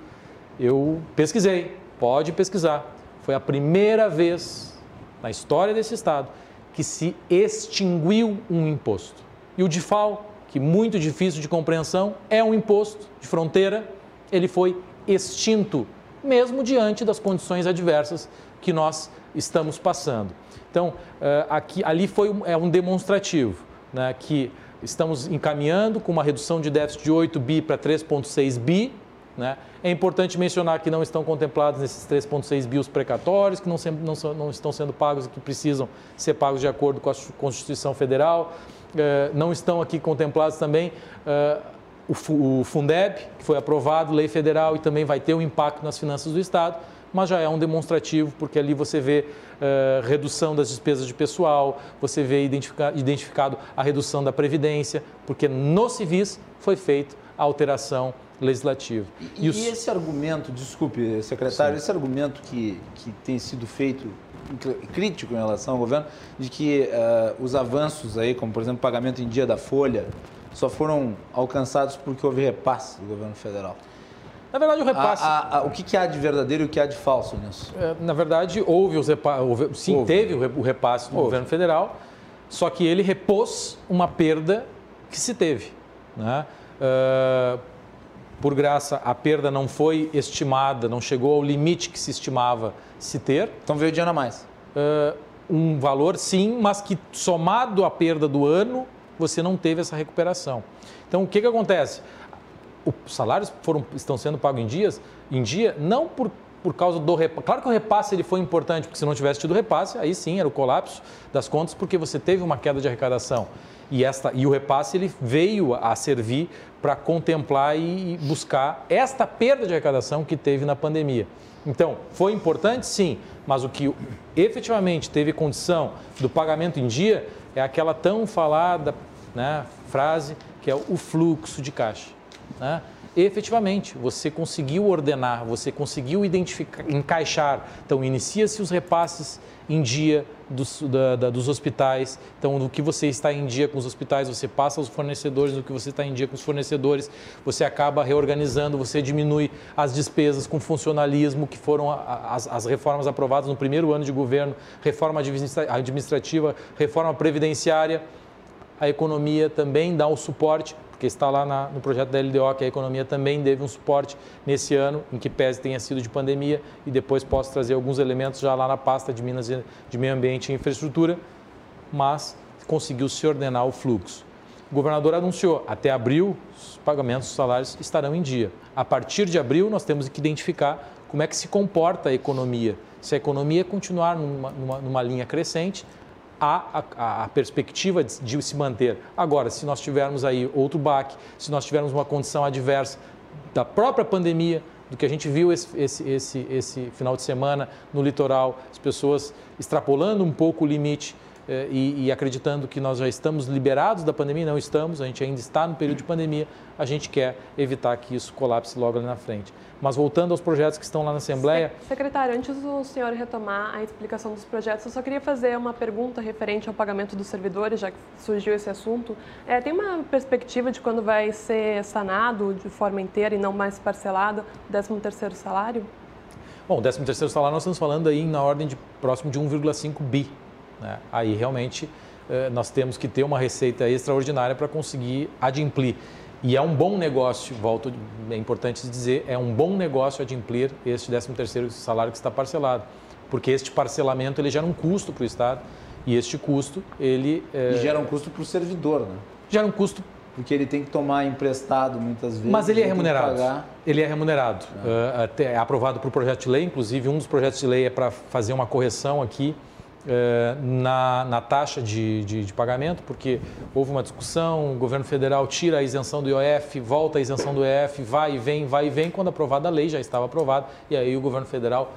eu pesquisei, Pode pesquisar. Foi a primeira vez na história desse estado que se extinguiu um imposto. E o DIFAL, que muito difícil de compreensão, é um imposto de fronteira, ele foi extinto, mesmo diante das condições adversas que nós estamos passando. Então, eh, aqui, ali foi é um demonstrativo né, que estamos encaminhando com uma redução de déficit de 8 bi para 3,6 bi, né? É importante mencionar que não estão contemplados nesses 3,6 bios precatórios, que não, não, não, estão sendo pagos e que precisam ser pagos de acordo com a Constituição Federal. É, não estão aqui contemplados também é, o, o Fundeb, que foi aprovado, lei federal, e também vai ter um impacto nas finanças do Estado, mas já é um demonstrativo, porque ali você vê uh, redução das despesas de pessoal, você vê identifica, identificado a redução da Previdência, porque no civis foi feita a alteração legislativo. E, e, os... e esse argumento, desculpe, secretário, Sim. esse argumento que, que tem sido feito crítico em relação ao governo, de que uh, os avanços aí, como por exemplo o pagamento em dia da folha, só foram alcançados porque houve repasse do governo federal. Na verdade, o repasse. A, a, a, o que, que, há de verdadeiro e o que há de falso nisso? É, na verdade, houve os repasses. Sim, houve. teve o repasse do houve. governo federal, só que ele repôs uma perda que se teve. Né? Uh, por graça, a perda não foi estimada, não chegou ao limite que se estimava se ter. Então veio de ano a mais. Uh, um valor, sim, mas que somado à perda do ano, você não teve essa recuperação. Então, o que, que acontece? Os salários foram, estão sendo pagos em dias, em dia, não por, por causa do repasse. Claro que o repasse ele foi importante, porque se não tivesse tido repasse, aí sim era o colapso das contas, porque você teve uma queda de arrecadação. E, esta, e o repasse ele veio a servir para contemplar e buscar esta perda de arrecadação que teve na pandemia. Então, foi importante? Sim, mas o que efetivamente teve condição do pagamento em dia é aquela tão falada né, frase que é o fluxo de caixa. Né? efetivamente você conseguiu ordenar, você conseguiu identificar, encaixar. Então, inicia-se os repasses em dia dos, da, da, dos hospitais. Então, no que você está em dia com os hospitais, você passa aos fornecedores, no que você está em dia com os fornecedores, você acaba reorganizando, você diminui as despesas com funcionalismo, que foram as, as reformas aprovadas no primeiro ano de governo, reforma administrativa, reforma previdenciária. A economia também dá o suporte porque está lá na, no projeto da LDO que a economia também deve um suporte nesse ano, em que pese tenha sido de pandemia, e depois posso trazer alguns elementos já lá na pasta de Minas de Meio Ambiente e Infraestrutura, mas conseguiu se ordenar o fluxo. O governador anunciou, até abril, os pagamentos dos salários estarão em dia. A partir de abril, nós temos que identificar como é que se comporta a economia. Se a economia continuar numa, numa, numa linha crescente, há a, a, perspectiva de, de, se manter. Agora, se nós tivermos aí outro baque, se nós tivermos uma condição adversa da própria pandemia, do que a gente viu esse, esse, esse, esse final de semana no litoral, as pessoas extrapolando um pouco o limite, e, e, acreditando que nós já estamos liberados da pandemia, não estamos, a gente ainda está no período de pandemia, a gente quer evitar que isso colapse logo ali na frente. Mas voltando aos projetos que estão lá na Assembleia. Secretário, antes do senhor retomar a explicação dos projetos, eu só queria fazer uma pergunta referente ao pagamento dos servidores, já que surgiu esse assunto. É, tem uma perspectiva de quando vai ser sanado de forma inteira e não mais parcelada o 13º salário? Bom, o 13º salário nós estamos falando aí na ordem de próximo de 1,5 bi. Né? Aí realmente eh, nós temos que ter uma receita extraordinária para conseguir adimplir. E é um bom negócio, volto, é importante dizer, é um bom negócio adimplir este 13º salário que está parcelado, porque este parcelamento ele gera um custo para o Estado e este custo ele... É... E gera um custo para o servidor, né? Gera um custo porque ele tem que tomar emprestado muitas vezes. Mas ele é remunerado. Ele é remunerado. É. é aprovado por projeto de lei, inclusive um dos projetos de lei é para fazer uma correção aqui é, na, na, taxa de, de, de, pagamento, porque houve uma discussão, o governo federal tira a isenção do IOF, volta a isenção do IOF, vai e vem, vai e vem. Quando aprovada a lei, já estava aprovado, e aí o governo federal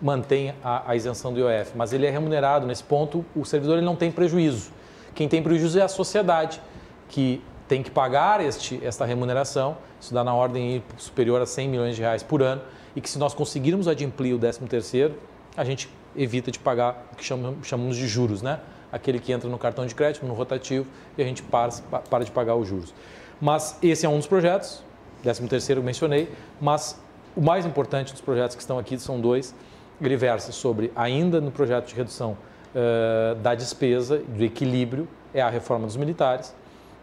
mantém a, a isenção do IOF. Mas ele é remunerado, nesse ponto, o servidor ele não tem prejuízo. Quem tem prejuízo é a sociedade, que tem que pagar este, esta remuneração, isso dá na ordem superior a 100 milhões de reais por ano, e que se nós conseguirmos adimplir o 13 terceiro, a gente evita de pagar o que chamamos de juros, né? Aquele que entra no cartão de crédito, no rotativo, e a gente para, para de pagar os juros. Mas esse é um dos projetos, 13 terceiro mencionei, mas o mais importante dos projetos que estão aqui são dois. Ele versa sobre, ainda no projeto de redução uh, da despesa, do equilíbrio, é a reforma dos militares,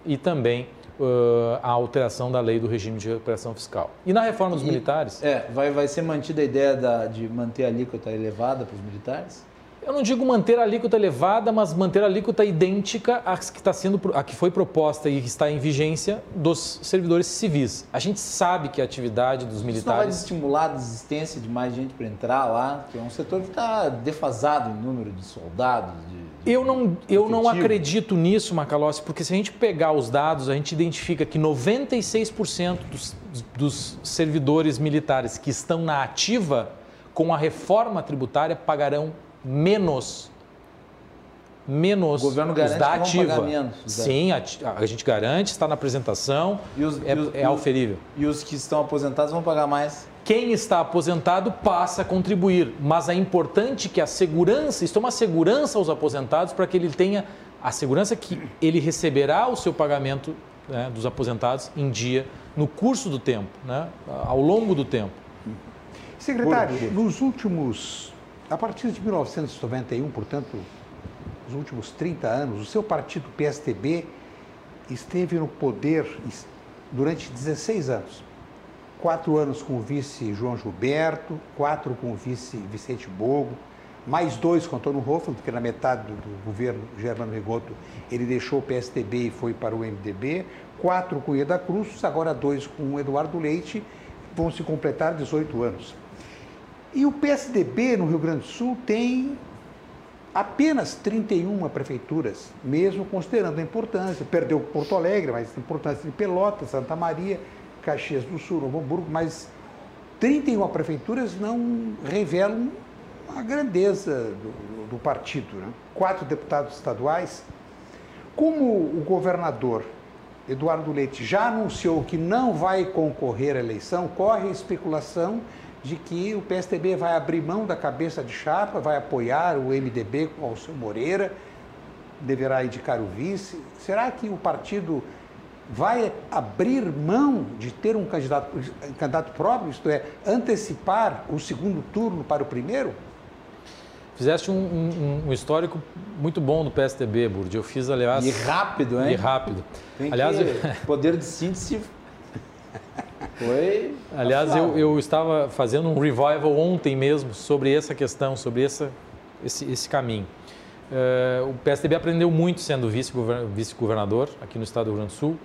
e também uh, a alteração da lei do regime de recuperação fiscal. E na reforma dos e, militares. É, vai, vai ser mantida a ideia da, de manter a alíquota elevada para os militares? Eu não digo manter a alíquota elevada, mas manter a alíquota idêntica à que, está sendo, à que foi proposta e está em vigência dos servidores civis. A gente sabe que a atividade dos militares. Isso não vai estimular a desistência de mais gente para entrar lá, que é um setor que está defasado em número de soldados, de eu não, eu não acredito nisso, Macalossi, porque se a gente pegar os dados, a gente identifica que 96% dos, dos servidores militares que estão na ativa, com a reforma tributária, pagarão menos menos o governo garante os da ativa. Menos, Sim, a, a, gente garante, está na apresentação, e os, é, e os, é auferível. E os que estão aposentados vão pagar mais? quem está aposentado passa a contribuir, mas é importante que a segurança, isto é uma segurança aos aposentados para que ele tenha a segurança que ele receberá o seu pagamento né, dos aposentados em dia, no curso do tempo, né, ao longo do tempo. Secretário, nos últimos, a partir de 1991, portanto, nos últimos 30 anos, o seu partido PSTB esteve no poder durante 16 anos quatro anos com o vice João Gilberto, quatro com o vice Vicente Bogo, mais dois com Antônio Hoffmann, porque na metade do, do governo Germano Rigoto ele deixou o PSDB e foi para o MDB, quatro com Ieda Cruz, agora dois com Eduardo Leite, vão se completar 18 anos. E o PSDB no Rio Grande do Sul tem apenas 31 prefeituras, mesmo considerando a importância. Perdeu Porto Alegre, mas a importância de Pelotas, Santa Maria, Caxias do Sul, Novo Hamburgo, mas 31 prefeituras não revelam a grandeza do, do partido. Né? Quatro deputados estaduais. Como o governador Eduardo Leite já anunciou que não vai concorrer à eleição, corre a especulação de que o PSDB vai abrir mão da cabeça de chapa, vai apoiar o MDB com o Alceu Moreira, deverá indicar o vice. Será que o partido vai abrir mão de ter um candidato, um candidato próprio, isto é, antecipar o segundo turno para o primeiro? Fizeste um, um, um histórico muito bom do PSDB, Burdi. Eu fiz, aliás. E rápido, hein? E rápido. Tem aliás, que... eu... [LAUGHS] poder de síntese foi. Aliás, eu, eu, estava fazendo um revival ontem mesmo sobre essa questão, sobre essa, esse, esse caminho. Uh, o PSDB aprendeu muito sendo vice-governador aqui no estado do Rio Grande do Sul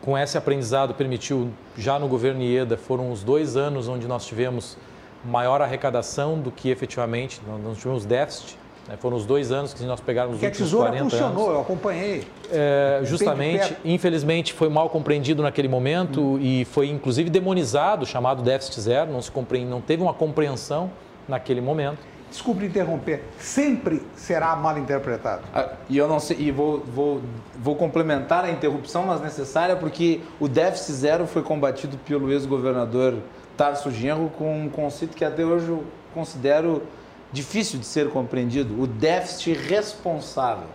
com esse aprendizado permitiu, já no governo Ieda, foram os dois anos onde nós tivemos maior arrecadação do que efetivamente, nós tivemos déficit. Né? Foram os dois anos que nós pegarmos os últimos 40 anos. funcionou, eu acompanhei. É, justamente, infelizmente, foi mal compreendido naquele momento hum. e foi inclusive demonizado, chamado déficit zero, não, se compreende, não teve uma compreensão naquele momento. desculpe interromper, sempre será mal interpretado. Ah, e eu não sei, e vou, vou, vou complementar a interrupção, mas necessária, porque o déficit zero foi combatido pelo ex-governador Tarso Genro com um conceito que até hoje eu considero difícil de ser compreendido, o déficit responsável.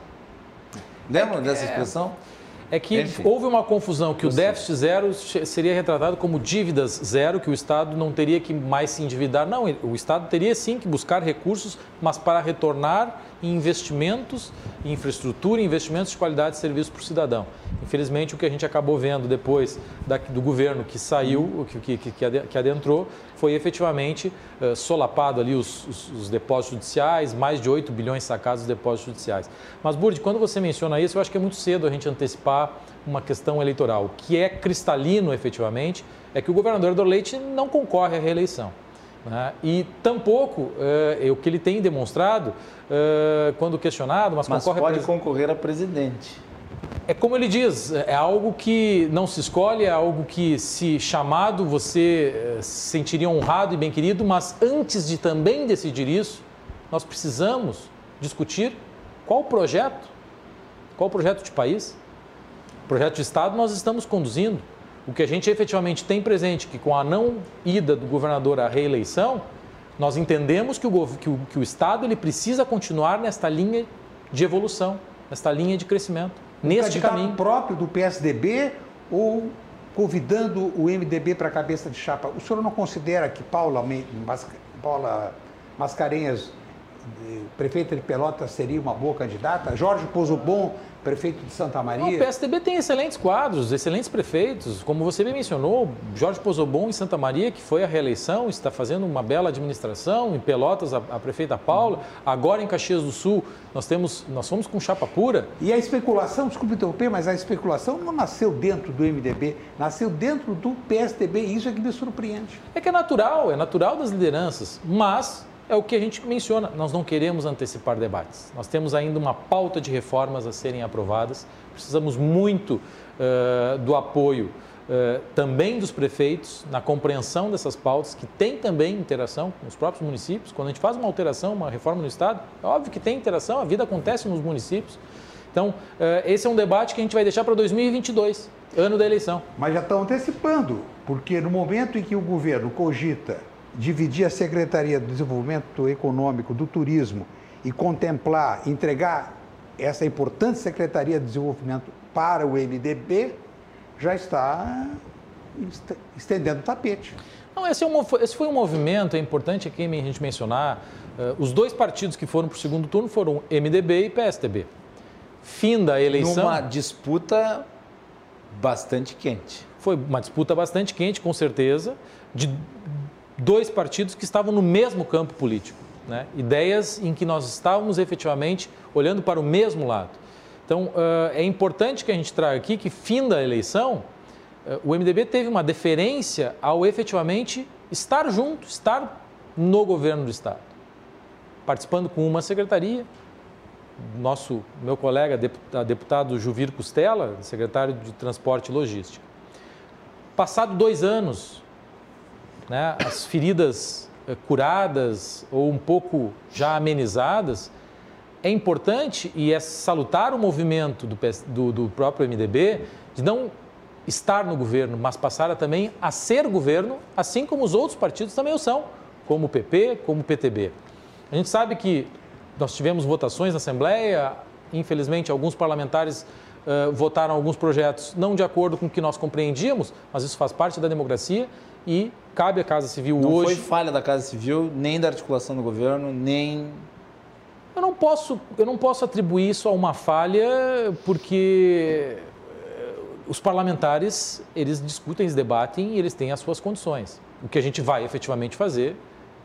Lembram dessa É. expressão? É que Enfim. houve uma confusão que o déficit zero seria retratado como dívidas zero, que o Estado não teria que mais se endividar. Não, o Estado teria sim que buscar recursos, mas para retornar em investimentos, em infraestrutura, investimentos de qualidade de serviço para o cidadão. Infelizmente, o que a gente acabou vendo depois da- do governo que saiu, que, que, que ade- que adentrou, foi efetivamente eh, solapado ali os, os- os depósitos judiciais, mais de 8 bilhões sacados dos depósitos judiciais. Mas, Burdi, quando você menciona isso, eu acho que é muito cedo a gente antecipar uma questão eleitoral. O que é cristalino, efetivamente, é que o governador do Leite não concorre à reeleição. né? E tampouco eh, o que ele tem demonstrado, eh, quando questionado, mas, Mas concorre a pode presi- concorrer a presidente. É como ele diz, é algo que não se escolhe, é algo que, se chamado, você eh, se sentiria honrado e bem querido, mas antes de também decidir isso, nós precisamos discutir qual projeto, qual projeto de país, projeto de Estado nós estamos conduzindo. O que a gente efetivamente tem presente, que com a não ida do governador à reeleição, nós entendemos que o, que o, que o Estado ele precisa continuar nesta linha de evolução, nesta linha de crescimento, neste caminho. próprio do PSDB ou convidando o MDB para a cabeça de chapa. O senhor não considera que Paula, Paula Mascarenhas, eh, prefeita de Pelotas, seria uma boa candidata? Jorge Pozobon, prefeito de Santa Maria? o PSDB tem excelentes quadros, excelentes prefeitos. Como você bem mencionou, Jorge Pozobon em Santa Maria, que foi à reeleição, está fazendo uma bela administração. Em Pelotas, a, a prefeita Paula. Agora em Caxias do Sul, nós temos, nós fomos com chapa pura. E a especulação, desculpe interromper, mas a especulação não nasceu dentro do MDB, nasceu dentro do PSDB, e isso é que me surpreende. É que é natural, é natural das lideranças, mas é o que a gente menciona, nós não queremos antecipar debates. Nós temos ainda uma pauta de reformas a serem aprovadas, precisamos muito eh, do apoio eh, também dos prefeitos na compreensão dessas pautas, que tem também interação com os próprios municípios. Quando a gente faz uma alteração, uma reforma no Estado, é óbvio que tem interação, a vida acontece nos municípios. Então, eh, esse é um debate que a gente vai deixar para 2022, ano da eleição. Mas já estão antecipando, porque no momento em que o governo cogita dividir a Secretaria do Desenvolvimento Econômico, do Turismo e contemplar, entregar essa importante Secretaria de Desenvolvimento para o MDB, já está est- estendendo o tapete. Não, esse, é um esse foi um movimento, é importante aqui a gente mencionar, eh, os dois partidos que foram para o segundo turno foram MDB e PSDB. Fim da eleição, Numa disputa bastante quente. foi uma disputa bastante quente, com certeza, de dois partidos que estavam no mesmo campo político. Né? Ideias em que nós estávamos efetivamente olhando para o mesmo lado. Então, eh, é importante que a gente traga aqui que, fim da eleição, eh, o MDB teve uma deferência ao efetivamente estar junto, estar no governo do Estado, participando com uma secretaria. Nosso, meu colega deputa- deputado Juvir Costela, secretário de Transporte e Logística. Passado dois anos, né, as feridas eh, curadas ou um pouco já amenizadas, é importante e é salutar o movimento do, do, do próprio MDB de não estar no governo, mas passar a, também a ser governo, assim como os outros partidos também o são, como o PP, como o PTB. A gente sabe que nós tivemos votações na Assembleia, infelizmente alguns parlamentares eh, votaram alguns projetos não de acordo com o que nós compreendíamos, mas isso faz parte da democracia e cabe à Casa Civil Não hoje. foi falha da Casa Civil, nem da articulação do governo, nem Eu não posso, eu não posso atribuir isso a uma falha, porque eh, os parlamentares, eles discutem, eles debatem e eles têm as suas condições. O que a gente vai efetivamente fazer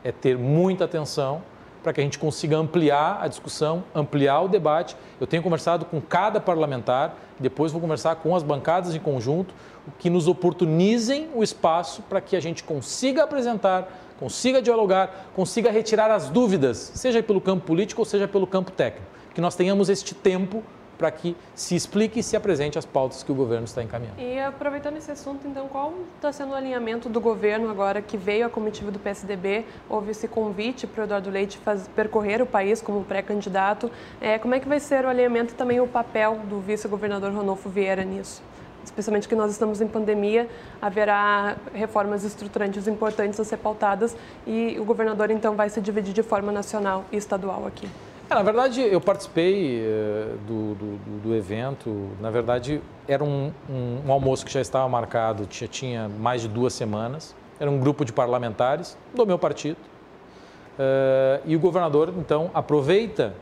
é ter muita atenção para que a gente consiga ampliar a discussão, ampliar o debate. Eu tenho conversado com cada parlamentar, depois vou conversar com as bancadas em conjunto, que nos oportunizem o espaço para que a gente consiga apresentar, consiga dialogar, consiga retirar as dúvidas, seja pelo campo político ou seja pelo campo técnico. Que nós tenhamos este tempo para que se explique e se apresente as pautas que o governo está encaminhando. E aproveitando esse assunto, então, qual está sendo o alinhamento do governo agora que veio a comitiva do PSDB? Houve esse convite para o Eduardo Leite faz, percorrer o país como pré-candidato. É, como é que vai ser o alinhamento e também o papel do vice-governador Ronolfo Vieira nisso? especialmente que nós estamos em pandemia, haverá reformas estruturantes importantes a ser pautadas e o governador então vai se dividir de forma nacional e estadual aqui. É, na verdade, eu participei uh, do, do, do, evento. Na verdade, era um, um, um, almoço que já estava marcado, tinha, tinha mais de duas semanas. Era um grupo de parlamentares do meu partido. Uh, e o governador, então, aproveita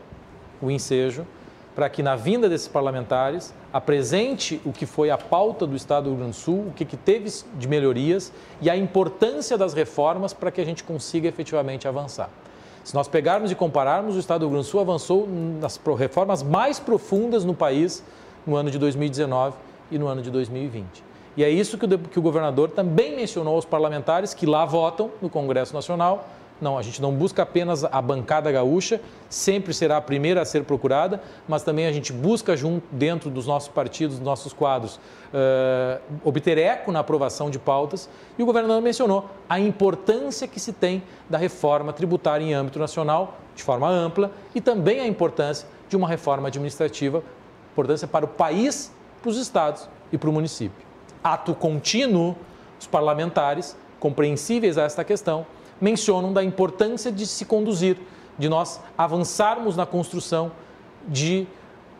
o ensejo para que, na vinda desses parlamentares, apresente o que foi a pauta do Estado do Rio Grande do Sul, o que, que teve de melhorias e a importância das reformas para que a gente consiga efetivamente avançar. Se nós pegarmos e compararmos, o Estado do Rio Grande do Sul avançou nas reformas mais profundas no país no ano de 2019 e no ano de 2020. E é isso que o, que o governador também mencionou aos parlamentares que lá votam no Congresso Nacional não, a gente não busca apenas a bancada gaúcha, sempre será a primeira a ser procurada, mas também a gente busca, junto, dentro dos nossos partidos, dos nossos quadros, uh, obter eco na aprovação de pautas. E o governador mencionou a importância que se tem da reforma tributária em âmbito nacional, de forma ampla, e também a importância de uma reforma administrativa, importância para o país, para os estados e para o município. Ato contínuo, os parlamentares, compreensíveis a esta questão, mencionam da importância de se conduzir, de nós avançarmos na construção de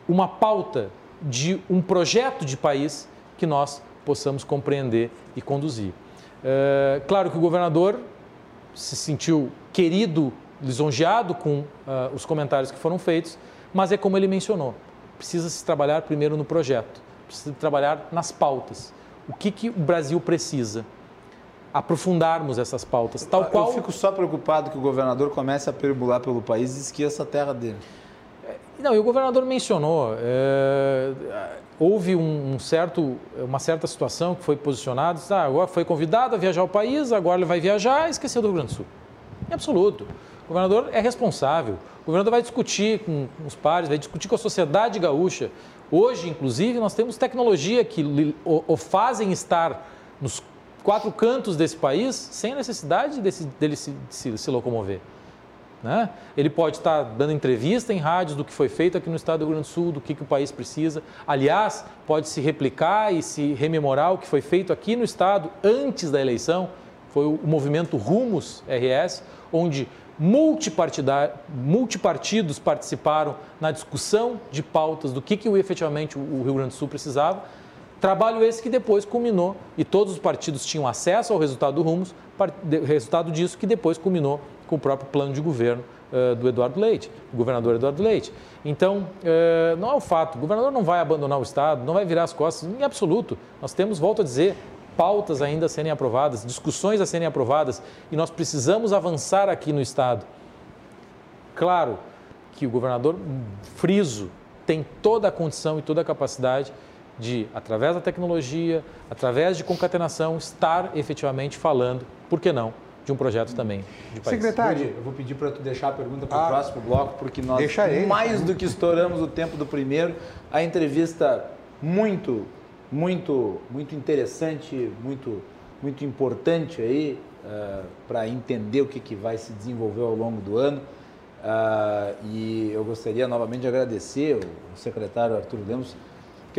uma pauta, de um projeto de país que nós possamos compreender e conduzir. É, claro que o governador se sentiu querido, lisonjeado com uh, os comentários que foram feitos, mas é como ele mencionou: precisa se trabalhar primeiro no projeto, precisa trabalhar nas pautas. O que, que o Brasil precisa? Aprofundarmos essas pautas. Tal qual... Eu fico só preocupado que o governador comece a perbular pelo país e esqueça a terra dele. É, não, e o governador mencionou, é, houve um, um, certo, uma certa situação que foi posicionada, ah, agora foi convidado a viajar ao país, agora ele vai viajar e esqueceu do Rio Grande do Sul. Em absoluto. O governador é responsável. O governador vai discutir com os pares, vai discutir com a sociedade gaúcha. Hoje, inclusive, nós temos tecnologia que o, o fazem estar nos quatro cantos desse país sem necessidade desse, dele se, se, se locomover. Né? Ele pode estar dando entrevista em rádios do que foi feito aqui no estado do Rio Grande do Sul, do que, que o país precisa. Aliás, pode se replicar e se rememorar o que foi feito aqui no estado antes da eleição. Foi o movimento Rumos RS, onde multipartidos participaram na discussão de pautas do que, que efetivamente o Rio Grande do Sul precisava Trabalho esse que depois culminou, e todos os partidos tinham acesso ao resultado do Rumos, resultado disso que depois culminou com o próprio plano de governo uh, do Eduardo Leite, do governador Eduardo Leite. Então, uh, não é o fato, o governador não vai abandonar o Estado, não vai virar as costas, em absoluto. Nós temos, volto a dizer, pautas ainda a serem aprovadas, discussões a serem aprovadas, e nós precisamos avançar aqui no Estado. Claro que o governador Friso tem toda a condição e toda a capacidade de, através da tecnologia, através de concatenação, estar efetivamente falando, por que não, de um projeto também de país. Secretário, eu vou pedir para tu deixar a pergunta para o ah, próximo bloco, porque nós mais do que estouramos o tempo do primeiro. A entrevista muito, muito, muito interessante, muito, muito importante aí uh, eh, para entender o que, que vai se desenvolver ao longo do ano. Uh, e eu gostaria novamente de agradecer o secretário Arthur Lemos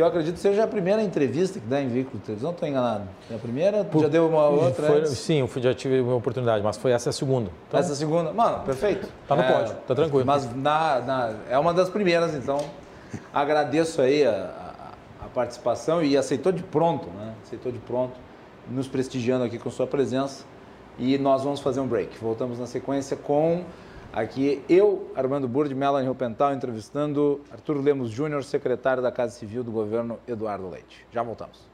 que eu acredito seja a primeira entrevista que dá em veículo de televisão, estou enganado. É a primeira? Por, já deu uma outra foi, Sim, eu já tive uma oportunidade, mas foi essa a segunda. Então, essa a segunda? Mano, perfeito. Tá no é, pódio, tá tranquilo. Mas na, na, é uma das primeiras, então agradeço aí a, a, a, participação e aceitou de pronto, né? Aceitou de pronto, nos prestigiando aqui com sua presença. E nós vamos fazer um break. Voltamos na sequência com Aqui eu, Armando Burdi, Melanie Rupental, entrevistando Arthur Lemos Júnior, secretário da Casa Civil do governo Eduardo Leite. Já voltamos.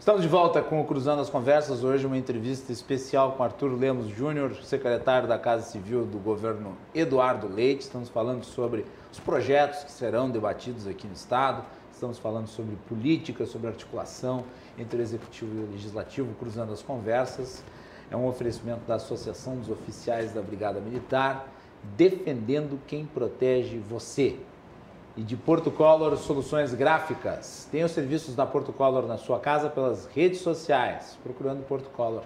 Estamos de volta com o Cruzando as Conversas. Hoje, uma entrevista especial com Arthur Lemos Júnior, secretário da Casa Civil do governo Eduardo Leite. Estamos falando sobre os projetos que serão debatidos aqui no Estado. Estamos falando sobre política, sobre articulação entre o Executivo e o Legislativo, Cruzando as Conversas. É um oferecimento da Associação dos Oficiais da Brigada Militar, defendendo quem protege você e de Porto Color Soluções Gráficas. Tem os serviços da Porto Color na sua casa pelas redes sociais, procurando Porto Color.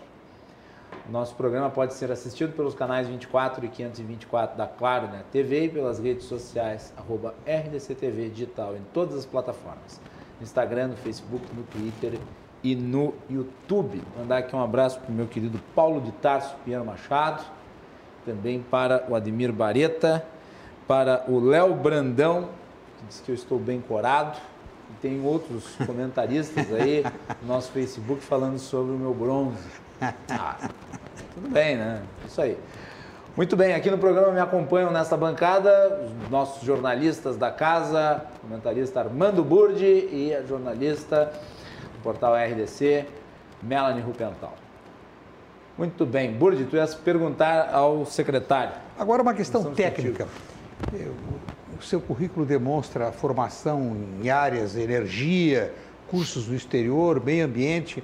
Nosso programa pode ser assistido pelos canais 24 e 524 da Claro né? TV e pelas redes sociais, arroba RDCTV Digital, em todas as plataformas. No Instagram, no Facebook, no Twitter e no YouTube. Mandar aqui um abraço para o meu querido Paulo de Tarso Pinheiro Machado, também para o Ademir Bareta, para o Léo Brandão, diz que eu estou bem corado. E tem outros [LAUGHS] comentaristas aí no nosso Facebook falando sobre o meu bronze. [LAUGHS] Ah, tudo bem, né? Isso aí. Muito bem, aqui no programa me acompanham nessa bancada os nossos jornalistas da casa, o comentarista Armando Burdi e a jornalista do portal RDC, Melanie Rupental. Muito bem. Burdi, tu ias perguntar ao secretário. Agora uma questão técnica. Eu, o seu currículo demonstra formação em áreas energia, cursos no exterior, meio ambiente.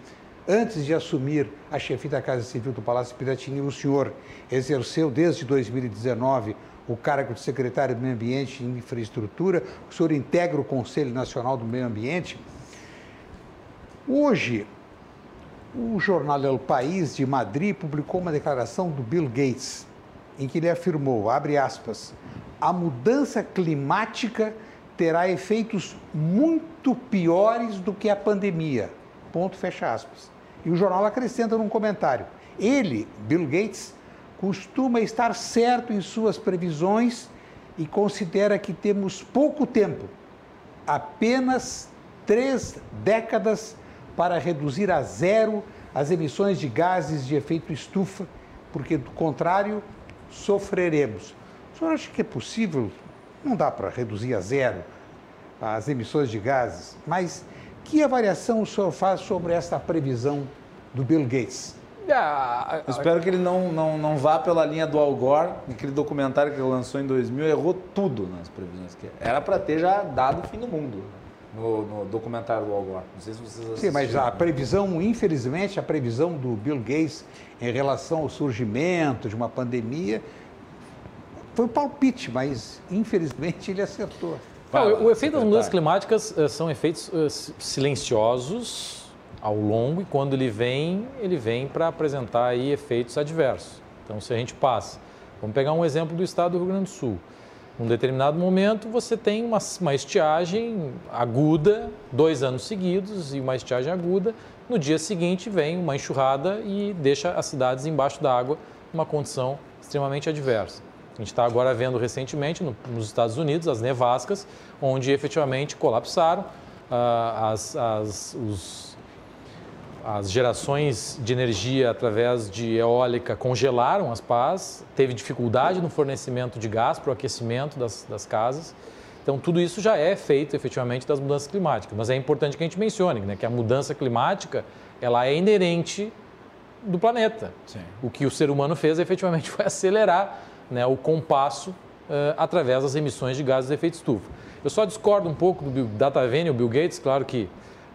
Antes de assumir a chefia da Casa Civil do Palácio Piratini, o senhor exerceu desde 2019 o cargo de secretário do Meio Ambiente e Infraestrutura. O senhor integra o Conselho Nacional do Meio Ambiente. Hoje, o jornal El País de Madrid publicou uma declaração do Bill Gates, em que ele afirmou, abre aspas, a mudança climática terá efeitos muito piores do que a pandemia. Ponto, fecha aspas. E o jornal acrescenta num comentário: ele, Bill Gates, costuma estar certo em suas previsões e considera que temos pouco tempo, apenas três décadas, para reduzir a zero as emissões de gases de efeito estufa, porque do contrário sofreremos senhor acha que é possível? Não dá para reduzir a zero as emissões de gases, mas que avaliação o senhor faz sobre essa previsão do Bill Gates? Ah, espero que ele não, não, não vá pela linha do Al Gore, aquele documentário que ele lançou em 2000, errou tudo nas previsões. que Era para ter já dado o fim do mundo no, no, documentário do Al Gore. Não sei se vocês assistiram. Sim, mas a previsão, infelizmente, a previsão do Bill Gates em relação ao surgimento de uma pandemia foi um palpite, mas infelizmente ele acertou. Não, o efeito das mudanças climáticas uh, são efeitos uh, silenciosos ao longo e quando ele vem, ele vem para apresentar aí efeitos adversos. Então, se a gente passa, vamos pegar um exemplo do estado do Rio Grande do Sul. Num determinado momento, você tem uma, uma estiagem aguda, dois anos seguidos, e uma estiagem aguda. No dia seguinte, vem uma enxurrada e deixa as cidades embaixo d'água, uma condição extremamente adversa. A gente está agora vendo recentemente no, nos Estados Unidos as nevascas, onde efetivamente colapsaram uh, as, as, os, as gerações de energia através de eólica congelaram as pás, teve dificuldade no fornecimento de gás para o aquecimento das, das casas. Então, tudo isso já é feito efetivamente das mudanças climáticas. Mas é importante que a gente mencione né, que a mudança climática ela é inerente do planeta. Sim. O que o ser humano fez efetivamente [LAUGHS] foi acelerar né, o compasso uh, através das emissões de gases de efeito estufa. Eu só discordo um pouco do Datavene, o Bill Gates, claro que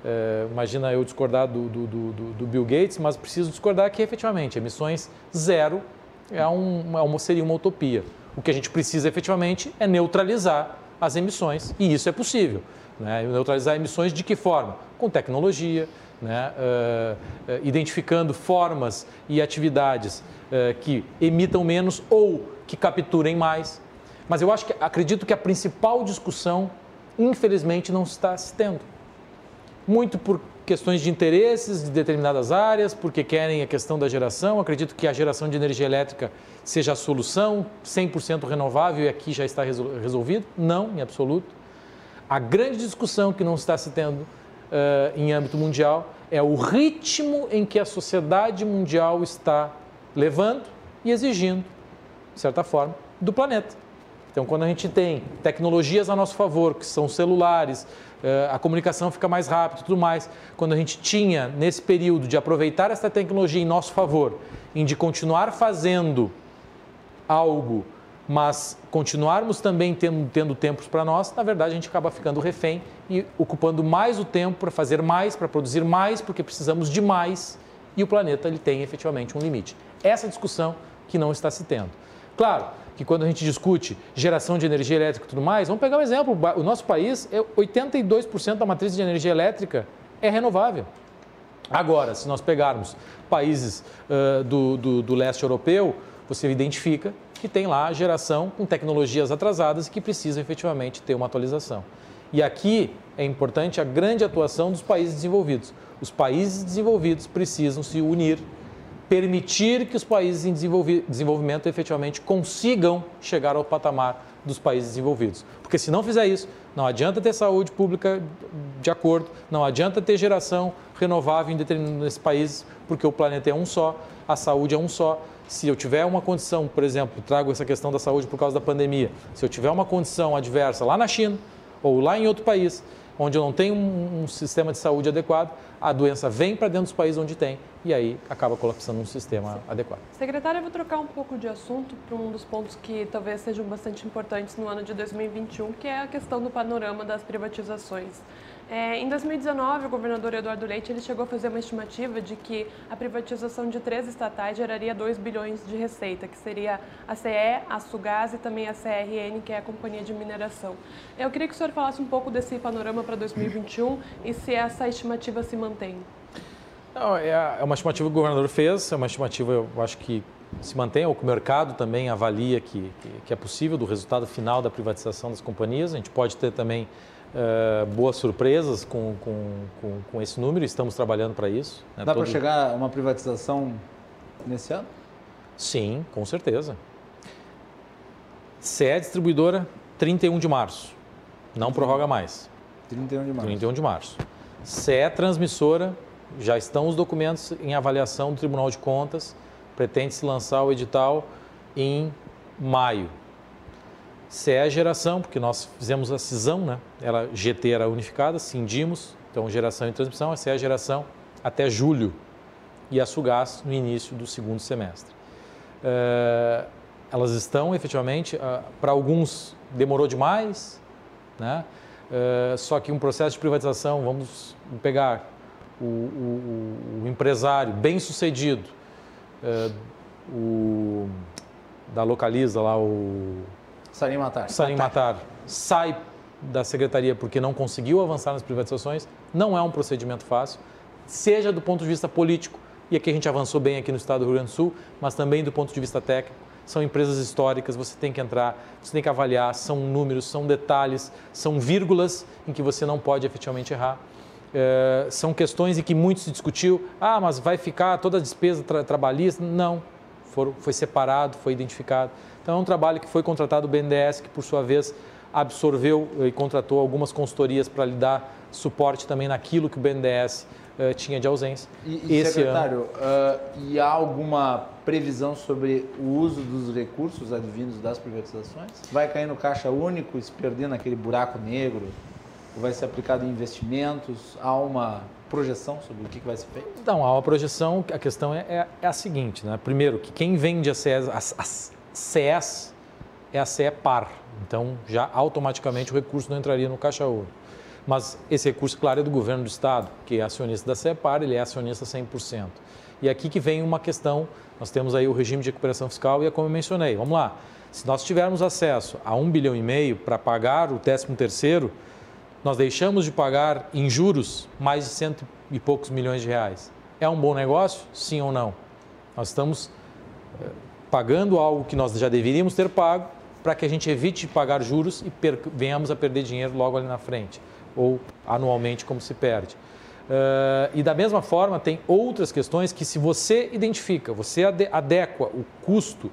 uh, imagina eu discordar do, do, do, do, Bill Gates, mas preciso discordar que efetivamente emissões zero é um, é uma, seria uma utopia. O que a gente precisa efetivamente é neutralizar as emissões e isso é possível. Né? Neutralizar emissões de que forma? Com tecnologia, né? Uh, identificando formas e atividades que emitam menos ou que capturem mais. Mas eu acho que acredito que a principal discussão, infelizmente, não está se tendo. Muito por questões de interesses de determinadas áreas, porque querem a questão da geração. Acredito que a geração de energia elétrica seja a solução, 100% renovável e aqui já está resolvido. Não, em absoluto. A grande discussão que não está se tendo uh, em âmbito mundial é o ritmo em que a sociedade mundial está levando e exigindo de certa forma, do planeta. Então, quando a gente tem tecnologias a nosso favor, que são celulares, eh, a comunicação fica mais rápida e tudo mais. Quando a gente tinha, nesse período, de aproveitar essa tecnologia em nosso favor, em de continuar fazendo algo, mas continuarmos também tendo, tendo tempos para nós, na verdade a gente acaba ficando refém e ocupando mais o tempo para fazer mais, para produzir mais, porque precisamos de mais e o planeta ele tem efetivamente um limite. Essa discussão que não está se tendo. Claro que quando a gente discute geração de energia elétrica e tudo mais, vamos pegar um exemplo, o nosso país, 82% é, da matriz de energia elétrica é renovável. Agora, se nós pegarmos países uh, do, do, do leste europeu, você identifica que tem lá geração com tecnologias atrasadas e que precisam efetivamente ter uma atualização. E aqui é importante a grande atuação dos países desenvolvidos. Os países desenvolvidos precisam se unir, permitir que os países em desenvolvimento efetivamente consigam chegar ao patamar dos países desenvolvidos. Porque se não fizer isso, não adianta ter saúde pública de acordo, não adianta ter geração renovável em determinados países, porque o planeta é um só, a saúde é um só. Se eu tiver uma condição, por exemplo, trago essa questão da saúde por causa da pandemia, se eu tiver uma condição adversa lá na China ou lá em outro país, onde eu não tenho um, um sistema de saúde adequado, a doença vem para dentro dos países onde tem e aí acaba colapsando um sistema Sim. adequado. Secretário, eu vou trocar um pouco de assunto para um dos pontos que talvez sejam bastante importantes no ano de 2021, que é a questão do panorama das privatizações. É, em 2019, o governador Eduardo Leite ele chegou a fazer uma estimativa de que a privatização de três estatais geraria 2 bilhões de receita, que seria a CE, a Sugás e também a CRN, que é a companhia de mineração. Eu queria que o senhor falasse um pouco desse panorama para 2021 e se essa estimativa se mantém. Não, é, é uma estimativa que o governador fez, é uma estimativa, eu acho que se mantém, ou que o mercado também avalia que, que, que é possível do resultado final da privatização das companhias. A gente pode ter também uh, boas surpresas com, com, com, com, esse número, estamos trabalhando para isso. Né? Dá Todo... para chegar a uma privatização nesse ano? Sim, com certeza. CE distribuidora, 31 de março. Não prorroga mais. 31 de março. 31 de março. CE transmissora, já estão os documentos em avaliação do Tribunal de Contas, pretende-se lançar o edital em maio. CE é geração, porque nós fizemos a cisão, né? Ela GT era unificada, cindimos, então geração e transmissão, a CE é geração até julho e a Sugás no início do segundo semestre. Uh, elas estão efetivamente, uh, para alguns demorou demais, né? Uh, só que um processo de privatização, vamos pegar o, o, o empresário bem sucedido, o, da Localiza lá, o Salim Matar. Salim Matar sai da secretaria porque não conseguiu avançar nas privatizações. Não é um procedimento fácil, seja do ponto de vista político, e aqui a gente avançou bem aqui no estado do Rio Grande do Sul, mas também do ponto de vista técnico. São empresas históricas, você tem que entrar, você tem que avaliar, são números, são detalhes, são vírgulas em que você não pode efetivamente errar. É, são questões em que muito se discutiu, ah, mas vai ficar toda a despesa tra trabalhista? Não, foi separado, foi identificado. Então, é um trabalho que foi contratado o BNDES, que por sua vez absorveu e contratou algumas consultorias para lhe dar suporte também naquilo que o BNDES uh, eh, tinha de ausência. E, e secretário, ano... uh, e há alguma previsão sobre o uso dos recursos advindos das privatizações? Vai cair no caixa único, se perder naquele buraco negro? Ou vai ser aplicado em investimentos? Há uma projeção sobre o que vai ser feito? Não, há uma projeção. A questão é, é, é a seguinte, né? Primeiro, que quem vende as, as, as CES é a par. Então, já automaticamente o recurso não entraria no caixa ouro. Mas esse recurso, claro, é do governo do Estado, que é acionista da CEPAR, ele é acionista 100%. E aqui que vem uma questão, nós temos aí o regime de recuperação fiscal e é como eu mencionei, vamos lá, se nós tivermos acesso a um bilhão e meio para pagar o 13 terceiro, nós deixamos de pagar em juros mais de cento e poucos milhões de reais. É um bom negócio? Sim ou não? Nós estamos eh, pagando algo que nós já deveríamos ter pago para que a gente evite pagar juros e venhamos a perder dinheiro logo ali na frente, ou anualmente, como se perde. Uh, e da mesma forma, tem outras questões que, se você identifica, você adequa o custo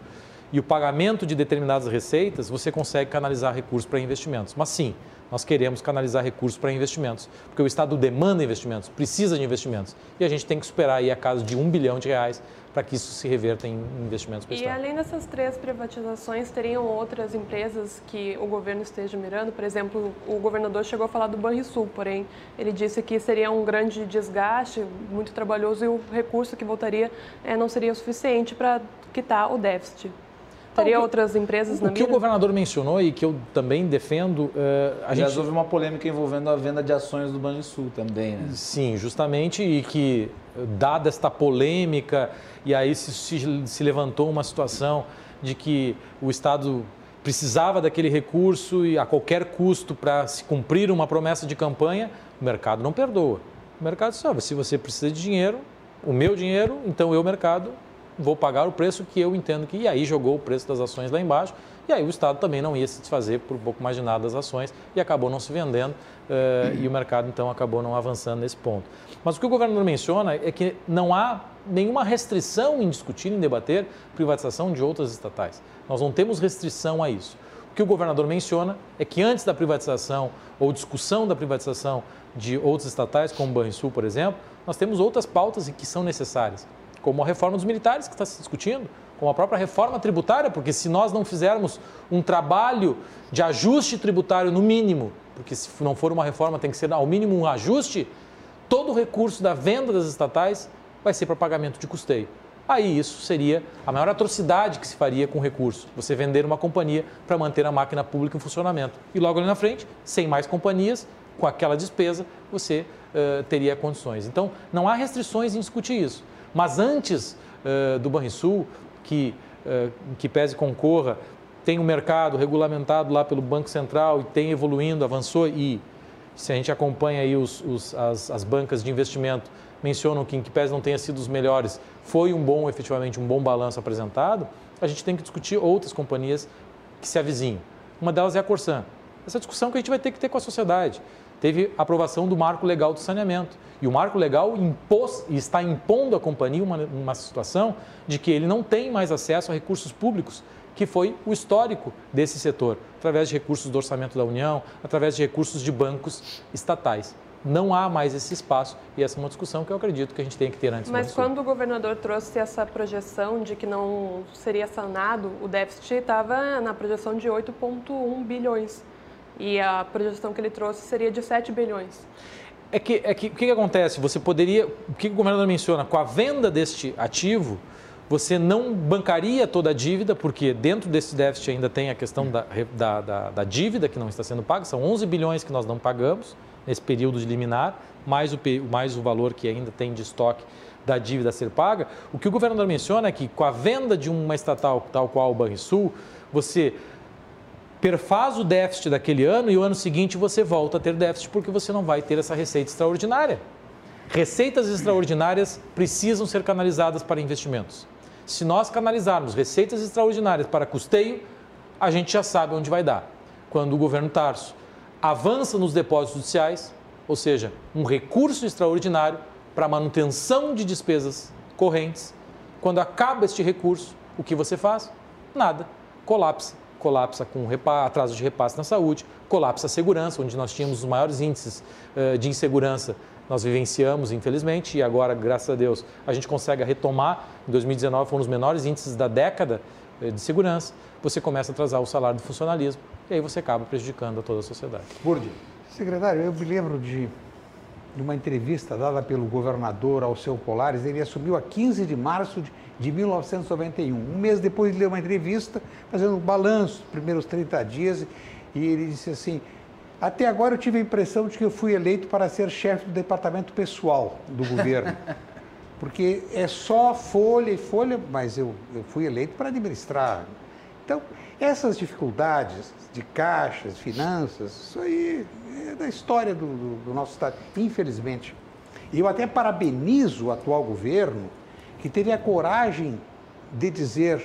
e o pagamento de determinadas receitas, você consegue canalizar recursos para investimentos. Mas sim, nós queremos canalizar recursos para investimentos, porque o Estado demanda investimentos, precisa de investimentos. E a gente tem que superar aí a casa de um bilhão de reais para que isso se reverta em investimentos para E além dessas três privatizações, teriam outras empresas que o governo esteja mirando? Por exemplo, o governador chegou a falar do Banrisul, porém ele disse que seria um grande desgaste, muito trabalhoso e o recurso que voltaria é, não seria suficiente para quitar o déficit. Teria que, outras empresas na O que o governador mencionou e que eu também defendo... Uh, a gente... houve uma polêmica envolvendo a venda de ações do Banrisul também, né? Sim, justamente, e que, dada esta polêmica, e aí se, se, se levantou uma situação de que o Estado precisava daquele recurso e a qualquer custo para se cumprir uma promessa de campanha, o mercado não perdoa. O mercado sabe, se você precisa de dinheiro, o meu dinheiro, então eu, mercado, vou pagar o preço que eu entendo que. E aí jogou o preço das ações lá embaixo. E aí o Estado também não ia se desfazer por um pouco mais de nada das ações e acabou não se vendendo uh, e o mercado então acabou não avançando nesse ponto. Mas o que o governador menciona é que não há nenhuma restrição em discutir, em debater privatização de outras estatais. Nós não temos restrição a isso. O que o governador menciona é que antes da privatização ou discussão da privatização de outros estatais, como o Banrisul, por exemplo, nós temos outras pautas que são necessárias como a reforma dos militares que está se discutindo, como a própria reforma tributária, porque se nós não fizermos um trabalho de ajuste tributário no mínimo, porque se não for uma reforma tem que ser ao mínimo um ajuste, todo o recurso da venda das estatais vai ser para pagamento de custeio. Aí isso seria a maior atrocidade que se faria com o recurso, você vender uma companhia para manter a máquina pública em funcionamento. E logo ali na frente, sem mais companhias, com aquela despesa, você uh, teria condições. Então, não há restrições em discutir isso. Mas antes uh, do Banrisul, que, uh, que pese concorra, tem um mercado regulamentado lá pelo Banco Central e tem evoluindo, avançou e se a gente acompanha aí os, os, as, as, bancas de investimento mencionam que em que pese não tenha sido os melhores, foi um bom, efetivamente, um bom balanço apresentado, a gente tem que discutir outras companhias que se avizinham. Uma delas é a Corsan. Essa discussão que a gente vai ter que ter com a sociedade. Teve aprovação do marco legal do saneamento. E o marco legal impôs e está impondo à companhia uma, uma situação de que ele não tem mais acesso a recursos públicos, que foi o histórico desse setor, através de recursos do orçamento da União, através de recursos de bancos estatais não há mais esse espaço e essa é uma discussão que eu acredito que a gente tem que ter antes. Mas quando o governador trouxe essa projeção de que não seria sanado, o déficit estava na projeção de 8,1 bilhões e a projeção que ele trouxe seria de 7 bilhões. É que, é que o que, que acontece? Você poderia, o que o governador menciona, com a venda deste ativo, você não bancaria toda a dívida, porque dentro desse déficit ainda tem a questão da, da, da, da, dívida que não está sendo paga, são 11 bilhões que nós não pagamos nesse período de liminar, mais o, mais o valor que ainda tem de estoque da dívida a ser paga. O que o governador menciona é que com a venda de uma estatal tal qual o Banrisul, você perfaz o déficit daquele ano e o ano seguinte você volta a ter déficit porque você não vai ter essa receita extraordinária. Receitas extraordinárias precisam ser canalizadas para investimentos. Se nós canalizarmos receitas extraordinárias para custeio, a gente já sabe onde vai dar. Quando o governo Tarso avança nos depósitos judiciais, ou seja, um recurso extraordinário para manutenção de despesas correntes, quando acaba este recurso, o que você faz? Nada. Colapsa colapsa com atraso de repasse na saúde, colapsa a segurança, onde nós tínhamos os maiores índices uh, de insegurança nós vivenciamos, infelizmente, e agora, graças a Deus, a gente consegue retomar. Em 2019 foram os menores índices da década uh, de segurança. Você começa a atrasar o salário do funcionalismo e aí você acaba prejudicando a toda a sociedade. Burdi. Secretário, eu me lembro de, de uma entrevista dada pelo governador ao seu Polares. Ele assumiu a 15 de março de de 1991. Um mês depois ele deu uma entrevista fazendo um balanço, os primeiros 30 dias, e ele disse assim: Até agora eu tive a impressão de que eu fui eleito para ser chefe do departamento pessoal do governo. [LAUGHS] Porque é só folha e folha, mas eu, eu fui eleito para administrar. Então, essas dificuldades de caixas, finanças, isso aí é da história do, do, do nosso Estado, infelizmente. E eu até parabenizo o atual governo que teve a coragem de dizer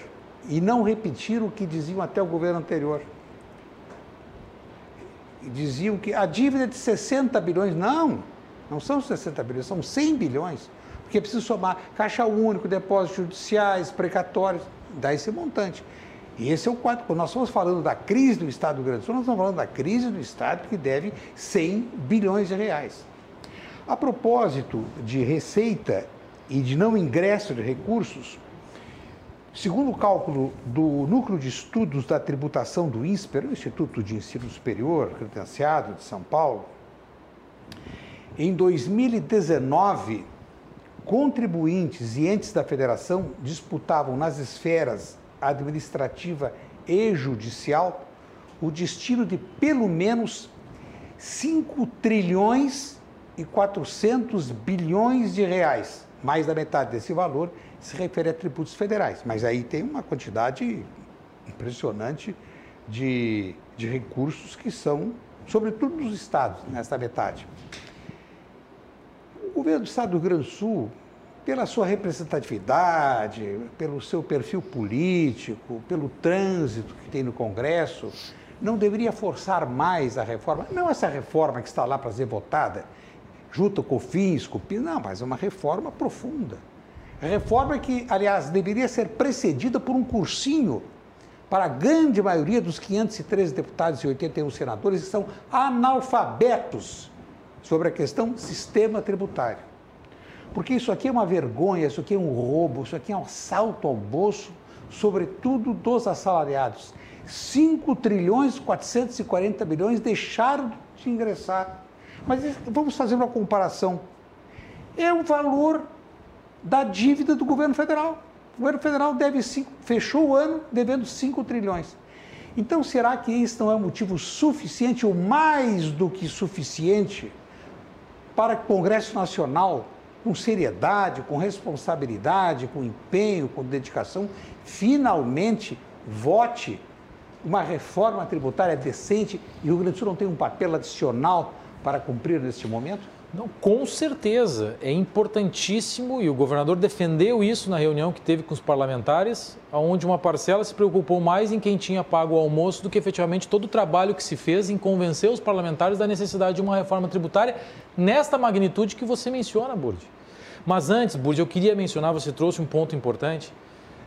e não repetir o que diziam até o governo anterior. Diziam que a dívida é de 60 bilhões. Não, não são 60 bilhões, são 100 bilhões. Porque é preciso somar caixa único, depósitos judiciais, precatórios, dá esse montante. E esse é o quadro. Quando nós estamos falando da crise do Estado do Grande Sul, nós estamos falando da crise do Estado que deve 100 bilhões de reais. A propósito de receita e de não ingresso de recursos, segundo o cálculo do Núcleo de Estudos da Tributação do INSPER, o Instituto de Ensino Superior Credenciado de São Paulo, em 2019, contribuintes e entes da federação disputavam nas esferas administrativa e judicial o destino de pelo menos 5 trilhões e 400 bilhões de reais. Mais da metade desse valor se refere a tributos federais, mas aí tem uma quantidade impressionante de, de recursos que são, sobretudo nos estados, nessa metade. O governo do estado do Rio Grande do Sul pela sua representatividade, pelo seu perfil político, pelo trânsito que tem no Congresso, não deveria forçar mais a reforma. Não essa reforma que está lá para ser votada, junto com COFINS, COPINS, não, mas uma reforma profunda. Reforma que, aliás, deveria ser precedida por um cursinho para a grande maioria dos 513 deputados e 81 senadores que são analfabetos sobre a questão sistema tributário. Porque isso aqui é uma vergonha, isso aqui é um roubo, isso aqui é um assalto ao bolso, sobretudo dos assalariados. 5 trilhões e 440 bilhões deixaram de ingressar. Mas vamos fazer uma comparação. É o valor da dívida do governo federal. O governo federal deve cinco, fechou o ano devendo 5 trilhões. Então, será que isso não é motivo suficiente ou mais do que suficiente para que o Congresso Nacional com seriedade, com responsabilidade, com empenho, com dedicação, finalmente vote uma reforma tributária decente e o Rio Grande do Sul não tem um papel adicional para cumprir neste momento? Não, com certeza, é importantíssimo e o governador defendeu isso na reunião que teve com os parlamentares, onde uma parcela se preocupou mais em quem tinha pago o almoço do que efetivamente todo o trabalho que se fez em convencer os parlamentares da necessidade de uma reforma tributária nesta magnitude que você menciona, Burdi. Mas antes, Burdi, eu queria mencionar, você trouxe um ponto importante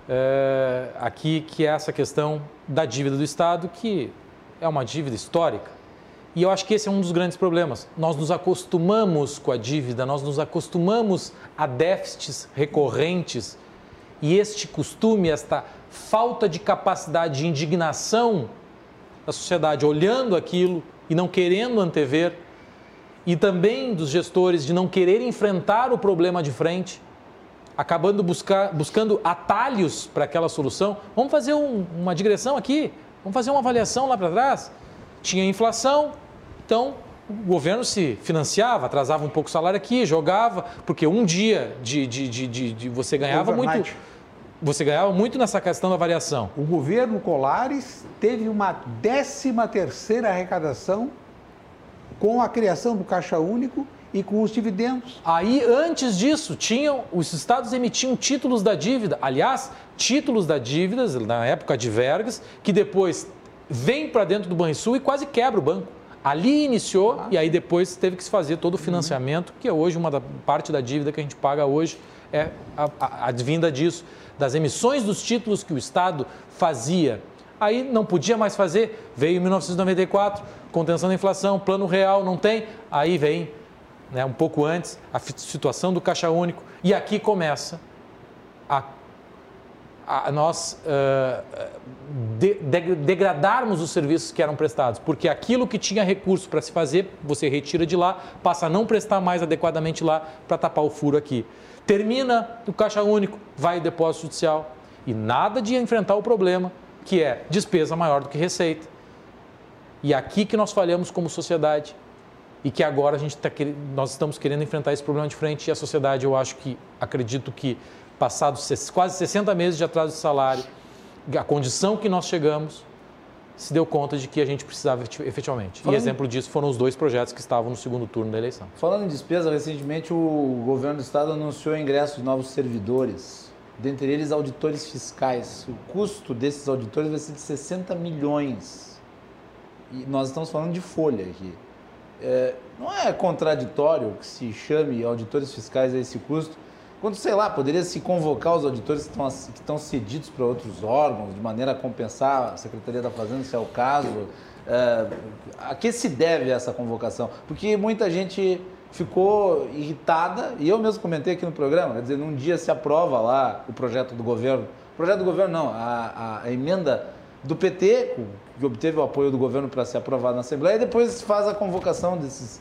é, aqui, que é essa questão da dívida do Estado, que é uma dívida histórica. E eu acho que esse é um dos grandes problemas. Nós nos acostumamos com a dívida, nós nos acostumamos a déficits recorrentes e este costume, esta falta de capacidade de indignação da sociedade olhando aquilo e não querendo antever, e também dos gestores de não querer enfrentar o problema de frente, acabando buscar, buscando atalhos para aquela solução. Vamos fazer um, uma digressão aqui, vamos fazer uma avaliação lá para trás. Tinha inflação, então o governo se financiava, atrasava um pouco o salário aqui, jogava, porque um dia de, de, de, de, de você ganhava Overnight. muito. Você ganhava muito nessa questão da variação. O governo Colares teve uma décima terceira arrecadação com a criação do Caixa Único e com os dividendos. Aí, antes disso, tinham os estados emitiam títulos da dívida. Aliás, títulos da dívida, na época de vergas, que depois vem para dentro do Banrisul e quase quebra o banco. Ali iniciou ah. e aí depois teve que se fazer todo o financiamento, que é hoje uma da, parte da dívida que a gente paga hoje é a, a, advinda disso, das emissões dos títulos que o Estado fazia Aí não podia mais fazer, veio em 1994, contenção da inflação, plano real não tem, aí vem, né, um pouco antes, a situação do caixa único, e aqui começa a, a nós uh, de, de, degradarmos os serviços que eram prestados, porque aquilo que tinha recurso para se fazer, você retira de lá, passa a não prestar mais adequadamente lá para tapar o furo aqui. Termina o caixa único, vai o depósito judicial, e nada de enfrentar o problema que é despesa maior do que receita. E é aqui que nós falhamos como sociedade e que agora a gente tá, nós estamos querendo enfrentar esse problema de frente e a sociedade, eu acho que, acredito que, passados quase 60 meses de atraso de salário, a condição que nós chegamos, se deu conta de que a gente precisava efetivamente. Falando... E exemplo disso foram os dois projetos que estavam no segundo turno da eleição. Falando em despesa, recentemente o governo do estado anunciou o ingresso de novos servidores dentre eles auditores fiscais. O custo desses auditores vai ser de 60 milhões. E nós estamos falando de folha aqui. É, não é contraditório que se chame auditores fiscais a esse custo, quando, sei lá, poderia se convocar os auditores que estão, que estão cedidos para outros órgãos, de maneira a compensar a Secretaria da Fazenda, se é o caso. É, a que se deve essa convocação? Porque muita gente ficou irritada, e eu mesmo comentei aqui no programa, quer dizer, num dia se aprova lá o projeto do governo, o projeto do governo não, a, a emenda do PT, que obteve o apoio do governo para ser aprovado na Assembleia, e depois faz a convocação desses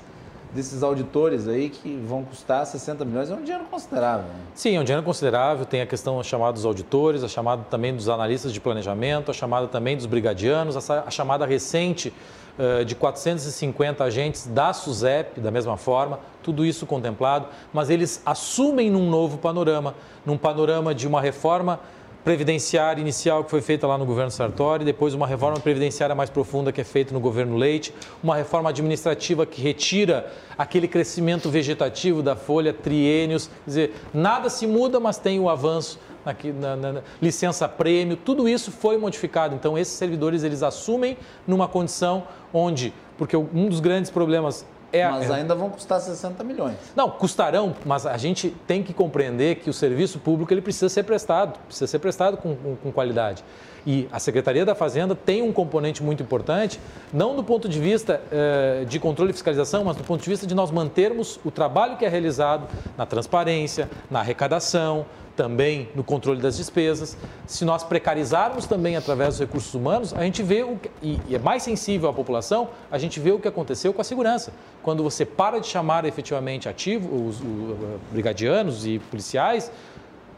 desses auditores aí que vão custar 60 milhões, é um dinheiro considerável. Né? Sim, é um dinheiro considerável. Tem a questão chamada dos auditores, a chamada também dos analistas de planejamento, a chamada também dos brigadianos, a chamada recente uh, de 450 agentes da SUSEP, da mesma forma, tudo isso contemplado, mas eles assumem num novo panorama, num panorama de uma reforma previdenciária inicial que foi feita lá no governo Sartori, depois uma reforma previdenciária mais profunda que é feita no governo Leite, uma reforma administrativa que retira aquele crescimento vegetativo da folha, triênios, quer dizer, nada se muda, mas tem o avanço aqui na, na, na, licença prêmio, tudo isso foi modificado. Então esses servidores eles assumem numa condição onde, porque um dos grandes problemas é, mas ainda vão custar 60 milhões. Não, custarão, mas a gente tem que compreender que o serviço público ele precisa ser prestado, precisa ser prestado com, com, com, qualidade. E a Secretaria da Fazenda tem um componente muito importante, não do ponto de vista eh, de controle e fiscalização, mas do ponto de vista de nós mantermos o trabalho que é realizado na transparência, na arrecadação, também no controle das despesas. Se nós precarizarmos também através dos recursos humanos, a gente vê, o que, e é mais sensível à população, a gente vê o que aconteceu com a segurança. Quando você para de chamar efetivamente ativos, os, os brigadianos e policiais,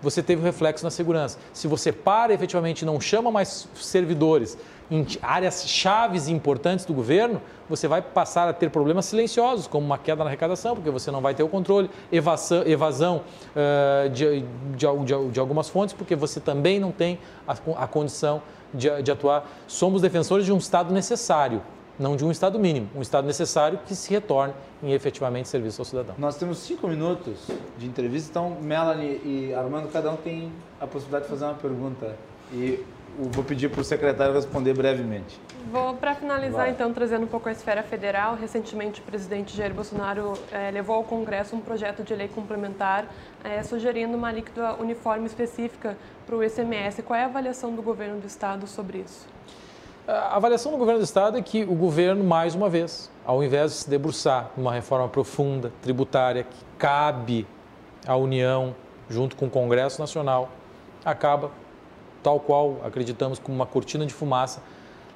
você teve um reflexo na segurança. Se você para efetivamente não chama mais servidores em áreas chaves importantes do governo, você vai passar a ter problemas silenciosos, como uma queda na arrecadação, porque você não vai ter o controle, evasão, evasão uh, de, de, de, de, algumas fontes, porque você também não tem a, a condição de, de atuar. Somos defensores de um Estado necessário, não de um Estado mínimo, um Estado necessário que se retorne em efetivamente serviço ao cidadão. Nós temos cinco minutos de entrevista, então Melanie e Armando, cada um tem a possibilidade de fazer uma pergunta. E vou pedir para o secretário responder brevemente. Vou, para finalizar, Vai. então, trazendo um pouco a esfera federal. Recentemente, o presidente Jair Bolsonaro eh, levou ao Congresso um projeto de lei complementar eh, sugerindo uma alíquota uniforme específica para o ICMS. Qual é a avaliação do governo do Estado sobre isso? A avaliação do governo do Estado é que o governo, mais uma vez, ao invés de se debruçar numa reforma profunda, tributária, que cabe à União, junto com o Congresso Nacional, acaba tal qual acreditamos como uma cortina de fumaça,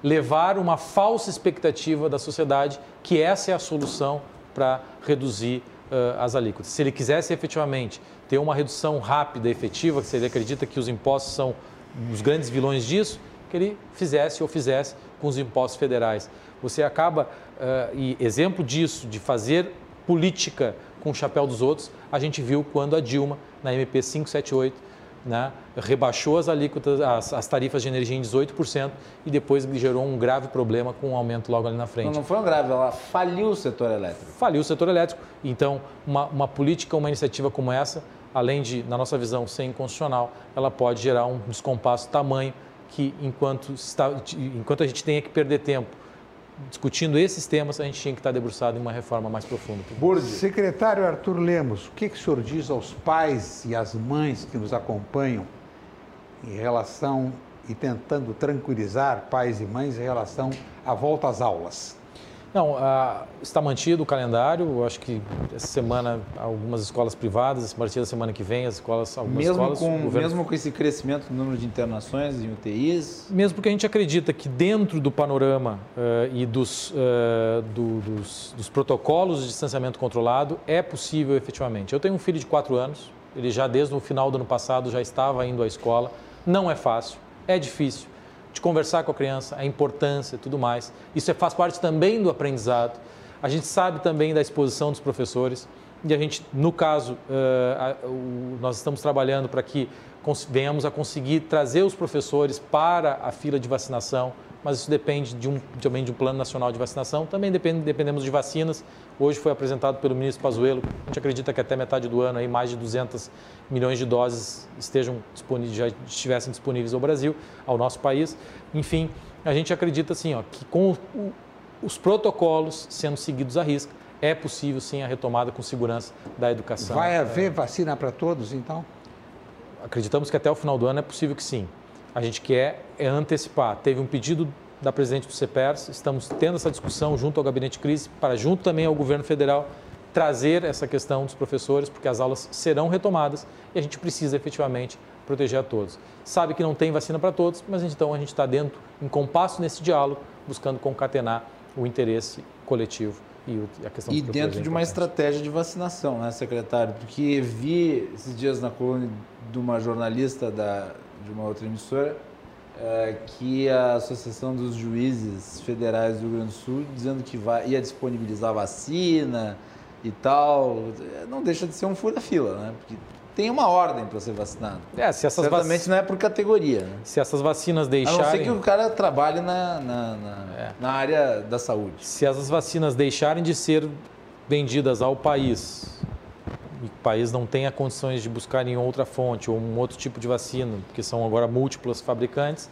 levar uma falsa expectativa da sociedade que essa é a solução para reduzir uh, as alíquotas. Se ele quisesse efetivamente ter uma redução rápida e efetiva, se ele acredita que os impostos são os grandes vilões disso, que ele fizesse ou fizesse com os impostos federais. Você acaba, uh, e exemplo disso, de fazer política com o chapéu dos outros, a gente viu quando a Dilma, na MP 578, né, rebaixou as alíquotas, as, as, tarifas de energia em 18% e depois gerou um grave problema com um aumento logo ali na frente. Não, não foi um grave, ela faliu o setor elétrico. Faliu o setor elétrico. Então, uma, uma política, uma iniciativa como essa, além de, na nossa visão, ser inconstitucional, ela pode gerar um descompasso tamanho que, enquanto, está, enquanto a gente tenha que perder tempo discutindo esses temas, a gente tinha que estar debruçado em uma reforma mais profunda. Secretário Arthur Lemos, o que, que o senhor diz aos pais e às mães que nos acompanham em relação e tentando tranquilizar pais e mães em relação à volta às aulas? Não, está mantido o calendário. Eu acho que essa semana algumas escolas privadas, a partir da semana que vem as escolas, algumas mesmo escolas, com governo... mesmo com esse crescimento no número de internações em UTIs. Mesmo porque a gente acredita que dentro do panorama uh, e dos, uh, do, dos, dos protocolos de distanciamento controlado é possível efetivamente. Eu tenho um filho de quatro anos. Ele já desde o final do ano passado já estava indo à escola. Não é fácil, é difícil de conversar com a criança, a importância tudo mais. Isso é, faz parte também do aprendizado. A gente sabe também da exposição dos professores e a gente, no caso, uh, nós estamos trabalhando para que venhamos a conseguir trazer os professores para a fila de vacinação, mas isso depende de um, também de um plano nacional de vacinação. Também depend, dependemos de vacinas. Hoje foi apresentado pelo ministro Pazuello. A gente acredita que até metade do ano aí mais de 200 milhões de doses estejam disponíveis, já estivessem disponíveis ao Brasil, ao nosso país. Enfim, a gente acredita assim, ó, que com os protocolos sendo seguidos à risca, é possível sim a retomada com segurança da educação. Vai haver vacina para todos, então? Acreditamos que até o final do ano é possível que sim. A gente quer é antecipar. Teve um pedido da presidente do CEPERS, estamos tendo essa discussão junto ao gabinete de crise, para junto também ao governo federal trazer essa questão dos professores, porque as aulas serão retomadas e a gente precisa efetivamente proteger a todos. Sabe que não tem vacina para todos, mas então a gente está dentro, em compasso nesse diálogo, buscando concatenar o interesse coletivo e a questão E dentro de uma estratégia de vacinação, né, secretário? Porque vi esses dias na coluna de uma jornalista da, de uma outra emissora é, que a Associação dos Juízes Federais do Rio Grande do Sul dizendo que vai, ia disponibilizar vacina e tal. Não deixa de ser um fura-fila, né? Porque tem uma ordem para ser vacinado. É, se essas Certamente vac... não é por categoria. Né? Se essas vacinas deixarem... A não ser que o cara trabalhe na, na, na, é. na área da saúde. Se essas vacinas deixarem de ser vendidas ao país o país não tenha condições de buscar em outra fonte ou um outro tipo de vacina, porque são agora múltiplas fabricantes,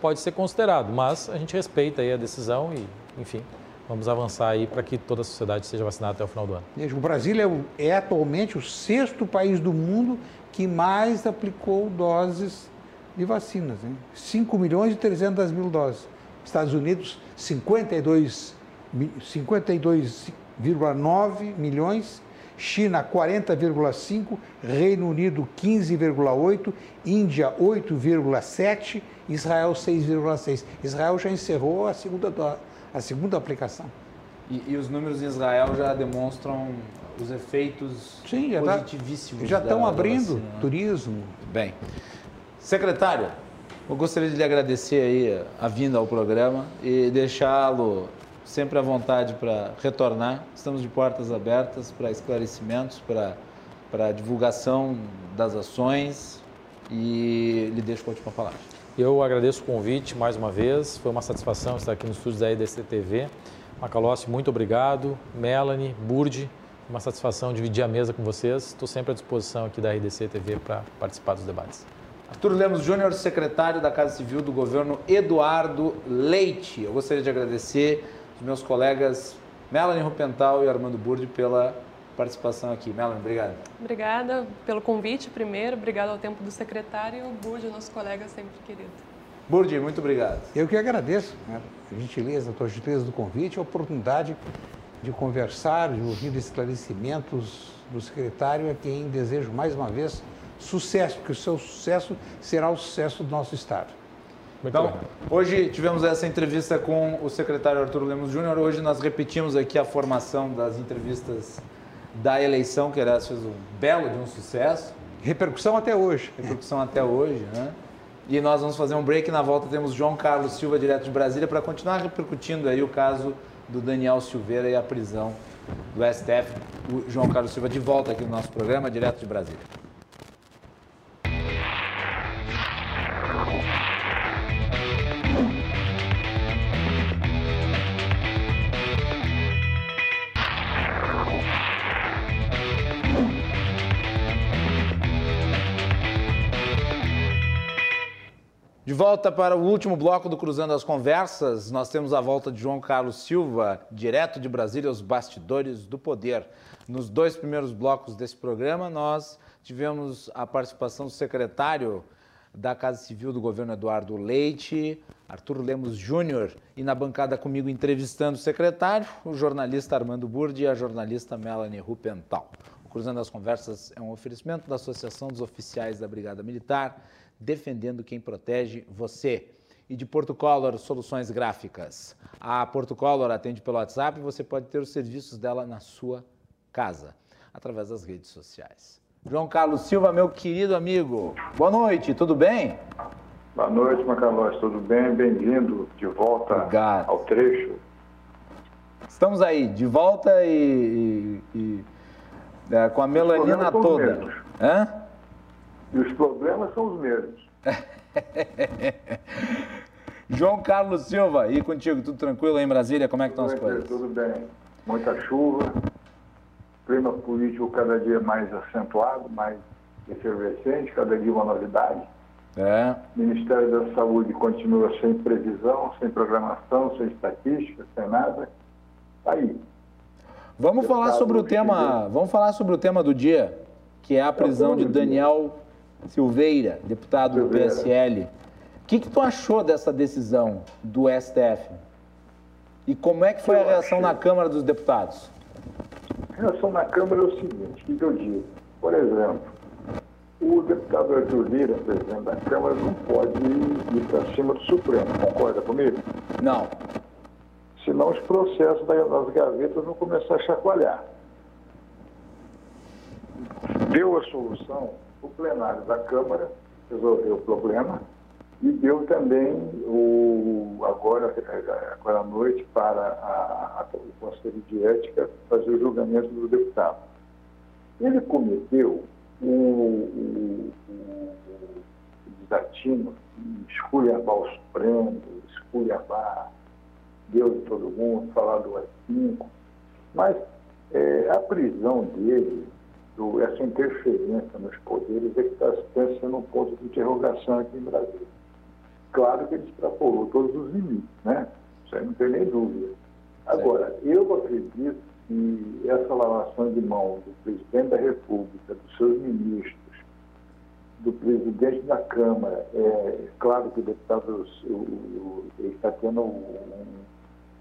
pode ser considerado. Mas a gente respeita aí a decisão e, enfim, vamos avançar aí para que toda a sociedade seja vacinada até o final do ano. O Brasil é, é atualmente o sexto país do mundo que mais aplicou doses de vacinas. Né? 5 milhões e 300 mil doses. Estados Unidos, 52,9 52 milhões. China 40,5, Reino Unido 15,8, Índia 8,7, Israel 6,6. Israel já encerrou a segunda a segunda aplicação. E, e, os números em Israel já demonstram os efeitos Sim, já tá- positivíssimos. Tá, já estão abrindo vacina, né? turismo. Bem. Secretário, eu gostaria de lhe agradecer aí a vinda ao programa e deixá-lo sempre à vontade para retornar. Estamos de portas abertas para esclarecimentos, para, para divulgação das ações e lhe deixo a última palavra. Eu agradeço o convite mais uma vez, foi uma satisfação estar aqui nos estúdios da EDC TV. Macalossi, muito obrigado. Melanie, Burdi, uma satisfação dividir a mesa com vocês. Estou sempre à disposição aqui da RDC TV para participar dos debates. Arthur Lemos Júnior, secretário da Casa Civil do governo Eduardo Leite. Eu gostaria de agradecer os meus colegas Melanie Rupental e Armando Burdi pela participação aqui. Melanie, obrigado. Obrigada pelo convite, primeiro. Obrigado ao tempo do secretário e o Burdi, nosso colega sempre querido. Burdi, muito obrigado. Eu que agradeço né, a gentileza, a tua gentileza do convite, a oportunidade de conversar, de ouvir esclarecimentos do secretário, a quem desejo mais uma vez sucesso, porque o seu sucesso será o sucesso do nosso Estado. Muito então, bem. hoje tivemos essa entrevista com o secretário Arthur Lemos Júnior. Hoje nós repetimos aqui a formação das entrevistas da eleição, que aliás fez um belo de um sucesso. Repercussão até hoje. Repercussão até hoje, né? E nós vamos fazer um break na volta temos João Carlos Silva, direto de Brasília, para continuar repercutindo aí o caso do Daniel Silveira e a prisão do STF. O João Carlos Silva de volta aqui no nosso programa, direto de Brasília. De volta para o último bloco do Cruzando as Conversas, nós temos a volta de João Carlos Silva, direto de Brasília, os bastidores do poder. Nos dois primeiros blocos desse programa, nós tivemos a participação do secretário da Casa Civil do governo Eduardo Leite, Arthur Lemos Júnior, e na bancada comigo entrevistando o secretário, o jornalista Armando Burdi e a jornalista Melanie Rupental. O Cruzando as Conversas é um oferecimento da Associação dos Oficiais da Brigada Militar defendendo quem protege você. E de Porto Color Soluções Gráficas. A Porto Color atende pelo WhatsApp e você pode ter os serviços dela na sua casa, através das redes sociais. João Carlos Silva, meu querido amigo, boa noite, tudo bem? Boa noite, Macalós, tudo bem? Bem-vindo de volta Obrigado. ao trecho. Estamos aí, de volta e, e, e é, com a melanina toda. Hã? E os problemas são os mesmos. [LAUGHS] João Carlos Silva, e contigo, tudo tranquilo aí em Brasília? Como é que estão as coisas? Tudo bem. Muita chuva, clima político cada dia mais acentuado, mais efervescente, cada dia uma novidade. É. O Ministério da Saúde continua sem previsão, sem programação, sem estatística, sem nada. Tá aí. Vamos falar sobre o tema, vamos falar sobre o tema do dia, que é a prisão de Daniel Silveira, deputado do PSL. O que, que tu achou dessa decisão do STF? E como é que foi a reação na Câmara dos Deputados? A reação na Câmara é o seguinte, o que eu digo? Por exemplo, o deputado Arthur Lira, presidente da Câmara, não pode ir para cima do Supremo, concorda comigo? Não. Senão os processos das gavetas vão começar a chacoalhar. Deu a solução, o plenário da Câmara resolveu o problema e deu também o, agora, agora à noite para a, a, o Conselho de Ética fazer o julgamento do deputado. Ele cometeu o, desatino de esculhambar o Supremo, esculhambar Deus de todo mundo, falar do AI-5, mas é, a prisão dele, do, essa interferência nos poderes, é que está sendo um ponto de interrogação aqui em Brasília. Claro que ele extrapolou todos os limites, né? Isso aí não tem nem dúvida. Agora, eu acredito que essa lavação de mão do presidente da República, dos seus ministros, do presidente da Câmara, é claro que o deputado o, o, ele está tendo um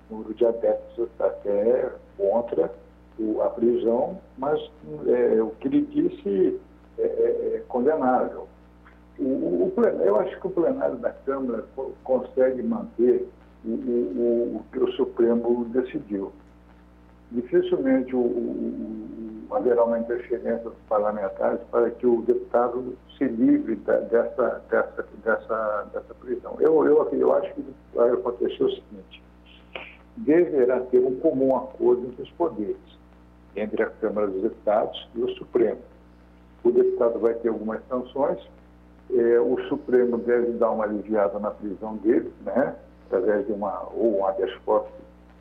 número de adeptos até contra o, a prisão, mas é, o que ele disse é, é, é condenável. O, o, eu acho que o plenário da Câmara consegue manter o, o, o que o Supremo decidiu. Dificilmente haverá uma interferência dos parlamentares para que o deputado se livre da, dessa, dessa, dessa, dessa prisão. Eu, eu, eu acho que vai acontecer o seguinte: deverá ter um comum acordo entre os poderes, entre a Câmara dos Deputados e o Supremo. O deputado vai ter algumas sanções, é, o Supremo deve dar uma aliviada na prisão dele, né? através de uma, ou um habeas corpus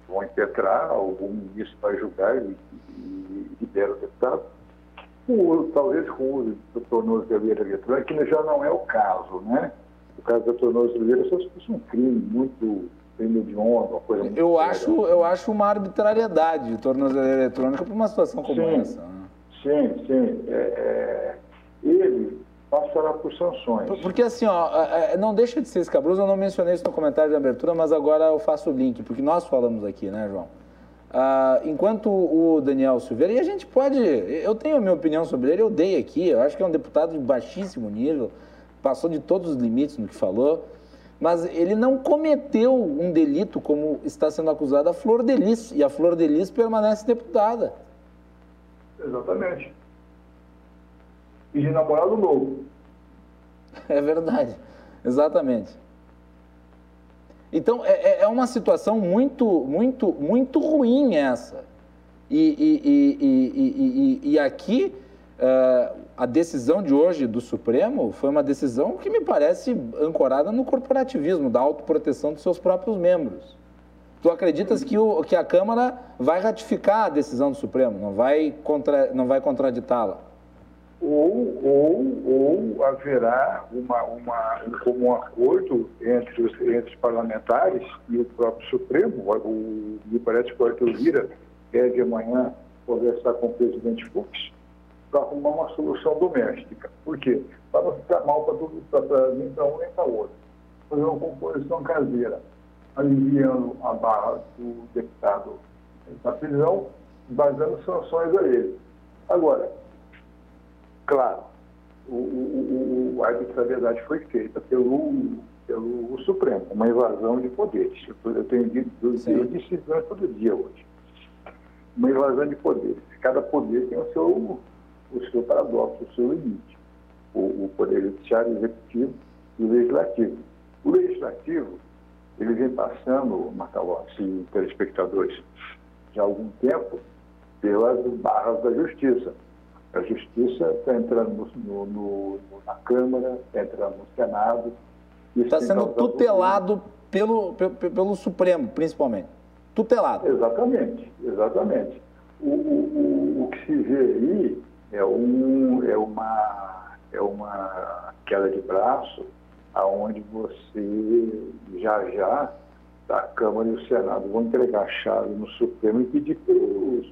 vão impetrar, algum ministro vai julgar e, e, libera o deputado. O, talvez com o uso do tornozeleira eletrônica, que já não é o caso, né? O caso da tornozeleira só se fosse um crime muito crime uma coisa muito eu acho Eu acho uma arbitrariedade de tornozeleira eletrônica para uma situação como sim, essa. Né? Sim, sim. É, é, ele passará por sanções. Porque assim, ó, é, é, não deixa de ser escabroso, eu não mencionei isso no comentário de abertura, mas agora eu faço o link, porque nós falamos aqui, né, João? Ah, enquanto o Daniel Silveira, e a gente pode, eu tenho a minha opinião sobre ele, eu dei aqui, eu acho que é um deputado de baixíssimo nível, passou de todos os limites no que falou, mas ele não cometeu um delito como está sendo acusado a Flor Delis, e a Flor Delis permanece deputada. Exatamente e de namorado novo. É verdade, exatamente. Então, é, é, é uma situação muito, muito, muito ruim essa. E, e, e, e aqui, uh, a decisão de hoje do Supremo foi uma decisão que me parece ancorada no corporativismo, da autoproteção dos seus próprios membros. Tu acreditas que, o, que a Câmara vai ratificar a decisão do Supremo, não vai, contra, não vai contraditá-la? ou, ou, ou haverá uma, uma, um comum acordo entre os, entre os parlamentares e o próprio Supremo. O, me parece que o Arthur Lira deve amanhã conversar com o presidente Fux para arrumar uma solução doméstica. Por quê? Para não ficar mal para nem para um nem para outro. Fazer uma composição caseira, aliviando a barra do deputado da prisão, baseando sanções a ele. Agora, Claro, o, o, o, a arbitrariedade foi feita pelo, pelo Supremo, uma invasão de poderes. Eu tenho dito, eu disse todo dia hoje. Uma invasão de poderes. Cada poder tem o seu, o seu paradoxo, o seu limite. O, o poder judiciário, executivo e o legislativo. O legislativo, ele vem passando, Macalossi telespectadores, já há algum tempo, pelas barras da justiça a justiça está entrando no, no, na Câmara, está entrando no Senado. Está sendo tutelado pelo, pelo, pelo, Supremo, principalmente. Tutelado. Exatamente, exatamente. O, o, o, que se vê aí é, um, é, uma, é uma queda de braço aonde você já já a Câmara e o Senado vão entregar a chave no Supremo e pedir para o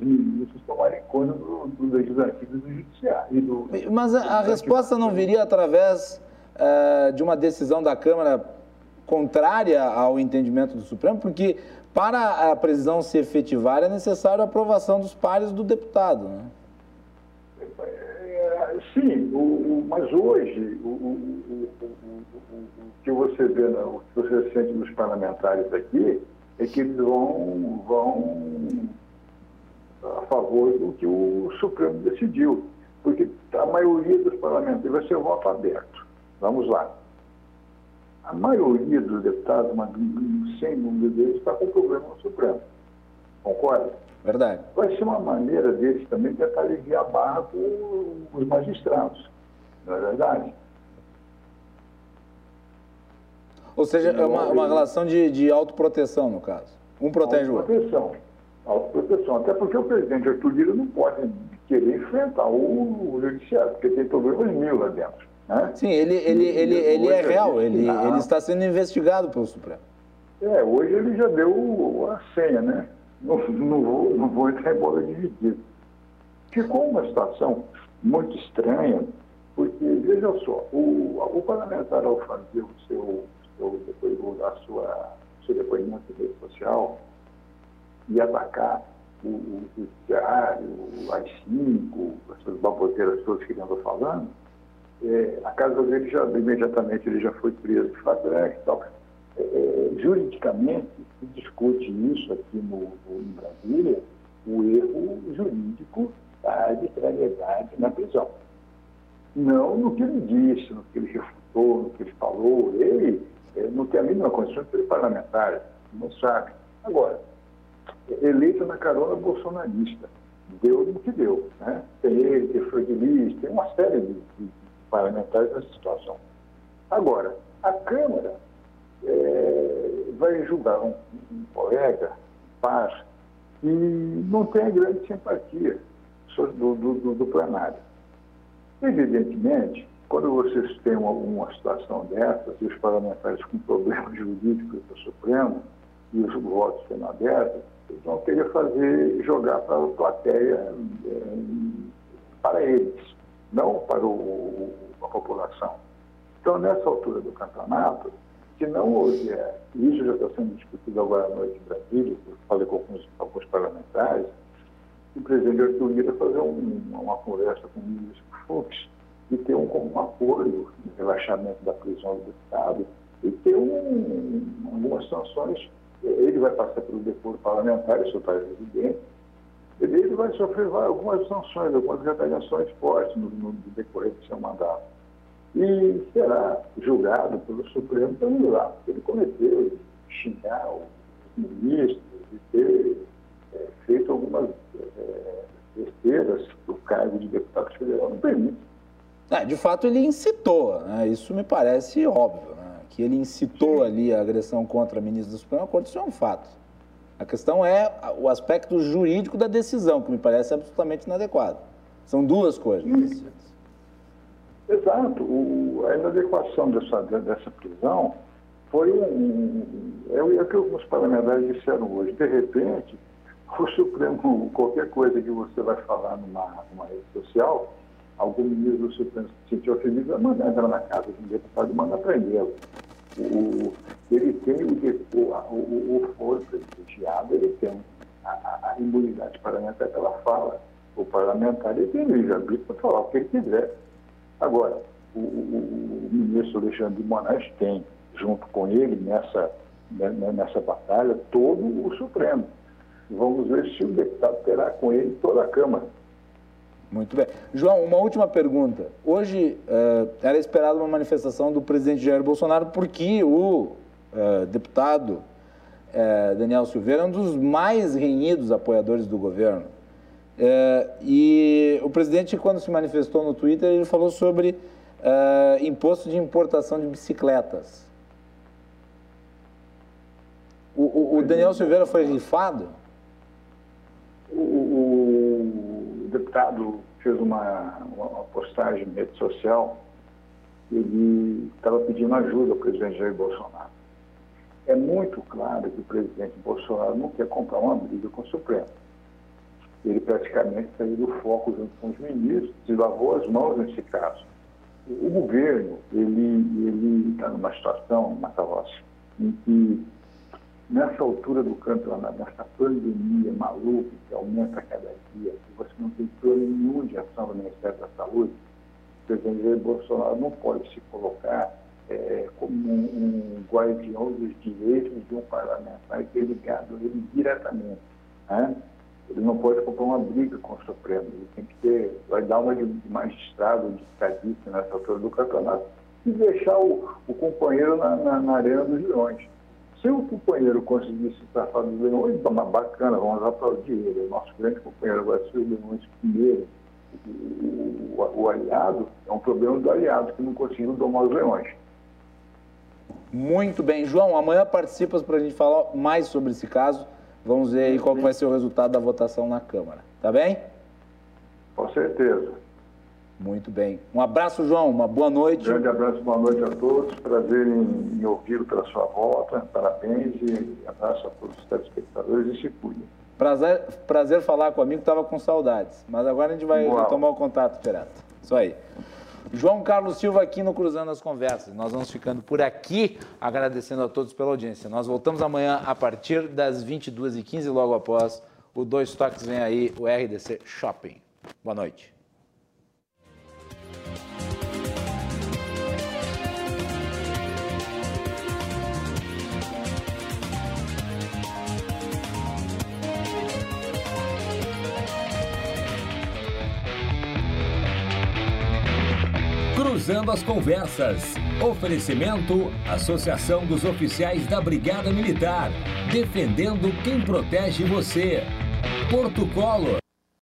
ministros tomarem conta do, do legislativo e do judiciário. Do, Mas a, a resposta não viria através uh, de uma decisão da Câmara contrária ao entendimento do Supremo? Porque para a prisão se efetivar é necessário a aprovação dos pares do deputado, né? É, sim, o, o, mas hoje o, o, que você vê, o que você sente dos parlamentares aqui é que eles vão, vão a favor do que o Supremo decidiu. Porque a maioria dos parlamentares vai ser voto aberto. Vamos lá. A maioria dos deputados, sem número deles, está com problema no Supremo. Concorda? Verdade. Vai ser uma maneira deles também tentar aliviar a barra com os magistrados. Não é verdade? Ou seja, é uma, uma relação de, de autoproteção, no caso. Um protege o outro. Autoproteção. Autoproteção. Até porque o presidente Arthur Lira não pode querer enfrentar o, o judiciário, porque tem problemas mil lá dentro. Né? Sim, ele, ele, ele, ele é real, ele, ele está sendo investigado pelo Supremo. É, hoje ele já deu a senha, né? Não, não, vou, não vou entrar em bola dividida. Ficou uma situação muito estranha, porque, veja só, o, o parlamentar ao fazer o seu seu, depois a sua, seu depoimento de rede social e atacar o, o judiciário, o AI-5, essas baboseiras todas que ele andou falando, é, a casa dele já, imediatamente ele já foi preso de flagrante e tal. É, é, juridicamente, se discute isso aqui no, no, em Brasília, o erro jurídico da arbitrariedade na prisão. Não no que ele disse, no que ele refutou, no que ele falou. Ele não tem a mínima condição de ser parlamentar, não sabe. Agora, eleito na carona bolsonarista, deu no que deu. Né? Tem ele, tem Freud tem uma série de, de, parlamentares nessa situação. Agora, a Câmara é, vai julgar um, um colega, par, que não tem grande simpatia do, do, do plenário. Evidentemente, quando vocês têm uma, situação dessa, e os parlamentares com problemas [LAUGHS] jurídicos do Supremo e os votos sendo abertos, eles vão querer fazer, jogar para a plateia é, para eles, não para o, a população. Então, nessa altura do campeonato, se não houver, e isso já está sendo discutido agora à noite em Brasília, eu falei com alguns, alguns parlamentares, o presidente Arthur Lira fazer um, uma conversa com o ministro Fux e ter um, um apoio no relaxamento da prisão do Estado e ter um, algumas sanções. Ele vai passar pelo decoro parlamentar, isso está evidente. Ele vai sofrer algumas sanções, algumas retaliações fortes no, no decorrer do seu mandato. E será julgado pelo Supremo pelo lá, porque ele cometeu xingar os ministros e ter é, feito algumas é, besteiras do cargo de deputado federal. Não permite é, de fato, ele incitou, né? isso me parece óbvio, né? que ele incitou ali a agressão contra a ministra da Suprema Corte, isso é um fato. A questão é o aspecto jurídico da decisão, que me parece absolutamente inadequado. São duas coisas. Exato. O, a inadequação dessa, dessa prisão foi um. É, é o que alguns parlamentares disseram hoje. De repente, [LAUGHS] o Supremo, qualquer coisa que você vai falar numa, numa rede social, algum ministro do Supremo se sentir ofendido, vai mandar entrar na casa de um deputado e mandar prendê-lo. ele tem o, o, o, o foro privilegiado, ele tem a, a, a imunidade parlamentar pela fala. O parlamentar ele tem livre-arbítrio para falar o que ele quiser. Agora, o, o, o ministro Alexandre de Moraes tem, junto com ele, nessa, né, né, nessa batalha, todo o Supremo. Vamos ver se o deputado terá com ele toda a Câmara. Muito bem. João, uma última pergunta. Hoje uh, era esperada uma manifestação do presidente Jair Bolsonaro porque o uh, deputado uh, Daniel Silveira é um dos mais renhidos apoiadores do governo. E o presidente, quando se manifestou no Twitter, ele falou sobre imposto de importação de bicicletas. O, o, o Daniel Silveira foi rifado? deputado fez uma, uma postagem em rede social, ele estava pedindo ajuda ao presidente Jair Bolsonaro. É muito claro que o presidente Bolsonaro não quer comprar uma briga com o Supremo. Ele praticamente saiu do foco junto com os ministros e lavou as mãos nesse caso. O governo, ele está numa situação, Matalossi, em que nessa altura do campeonato, nessa pandemia maluca que aumenta a cada dia, que você não tem plano nenhum de ação do Ministério da Saúde, o presidente Bolsonaro não pode se colocar é, como um, um guardião dos direitos de um parlamentar que é ligado a ele diretamente. Né? Ele não pode comprar uma briga com o Supremo, ele tem que ter, vai dar uma de magistrado, de estadista nessa altura do campeonato e deixar o, o companheiro na, na, na, arena dos leões. Se o companheiro conseguir se safar dos leões, bacana, vamos aplaudir ele. O nosso grande companheiro vai ser os leões primeiro. O, o, o, aliado é um problema do aliado que não conseguiu domar os leões. Muito bem. João, amanhã participas para a gente falar mais sobre esse caso. Vamos ver aí qual vai ser o resultado da votação na Câmara. Tá bem? Com certeza. Muito bem. Um abraço, João. Uma boa noite. Um grande abraço, boa noite a todos. Prazer em, em ouvi-lo pela sua volta. Parabéns e abraço a todos os telespectadores e se cuidem. Prazer, prazer falar com o amigo, estava com saudades. Mas agora a gente vai Uau. retomar o contato direto. Isso aí. João Carlos Silva aqui no Cruzando as Conversas. Nós vamos ficando por aqui, agradecendo a todos pela audiência. Nós voltamos amanhã a partir das 22h15, logo após o Dois Toques vem aí, o RDC Shopping. Boa noite. Cruzando as Conversas. Oferecimento: Associação dos Oficiais da Brigada Militar. Defendendo quem protege você. Porto Colo.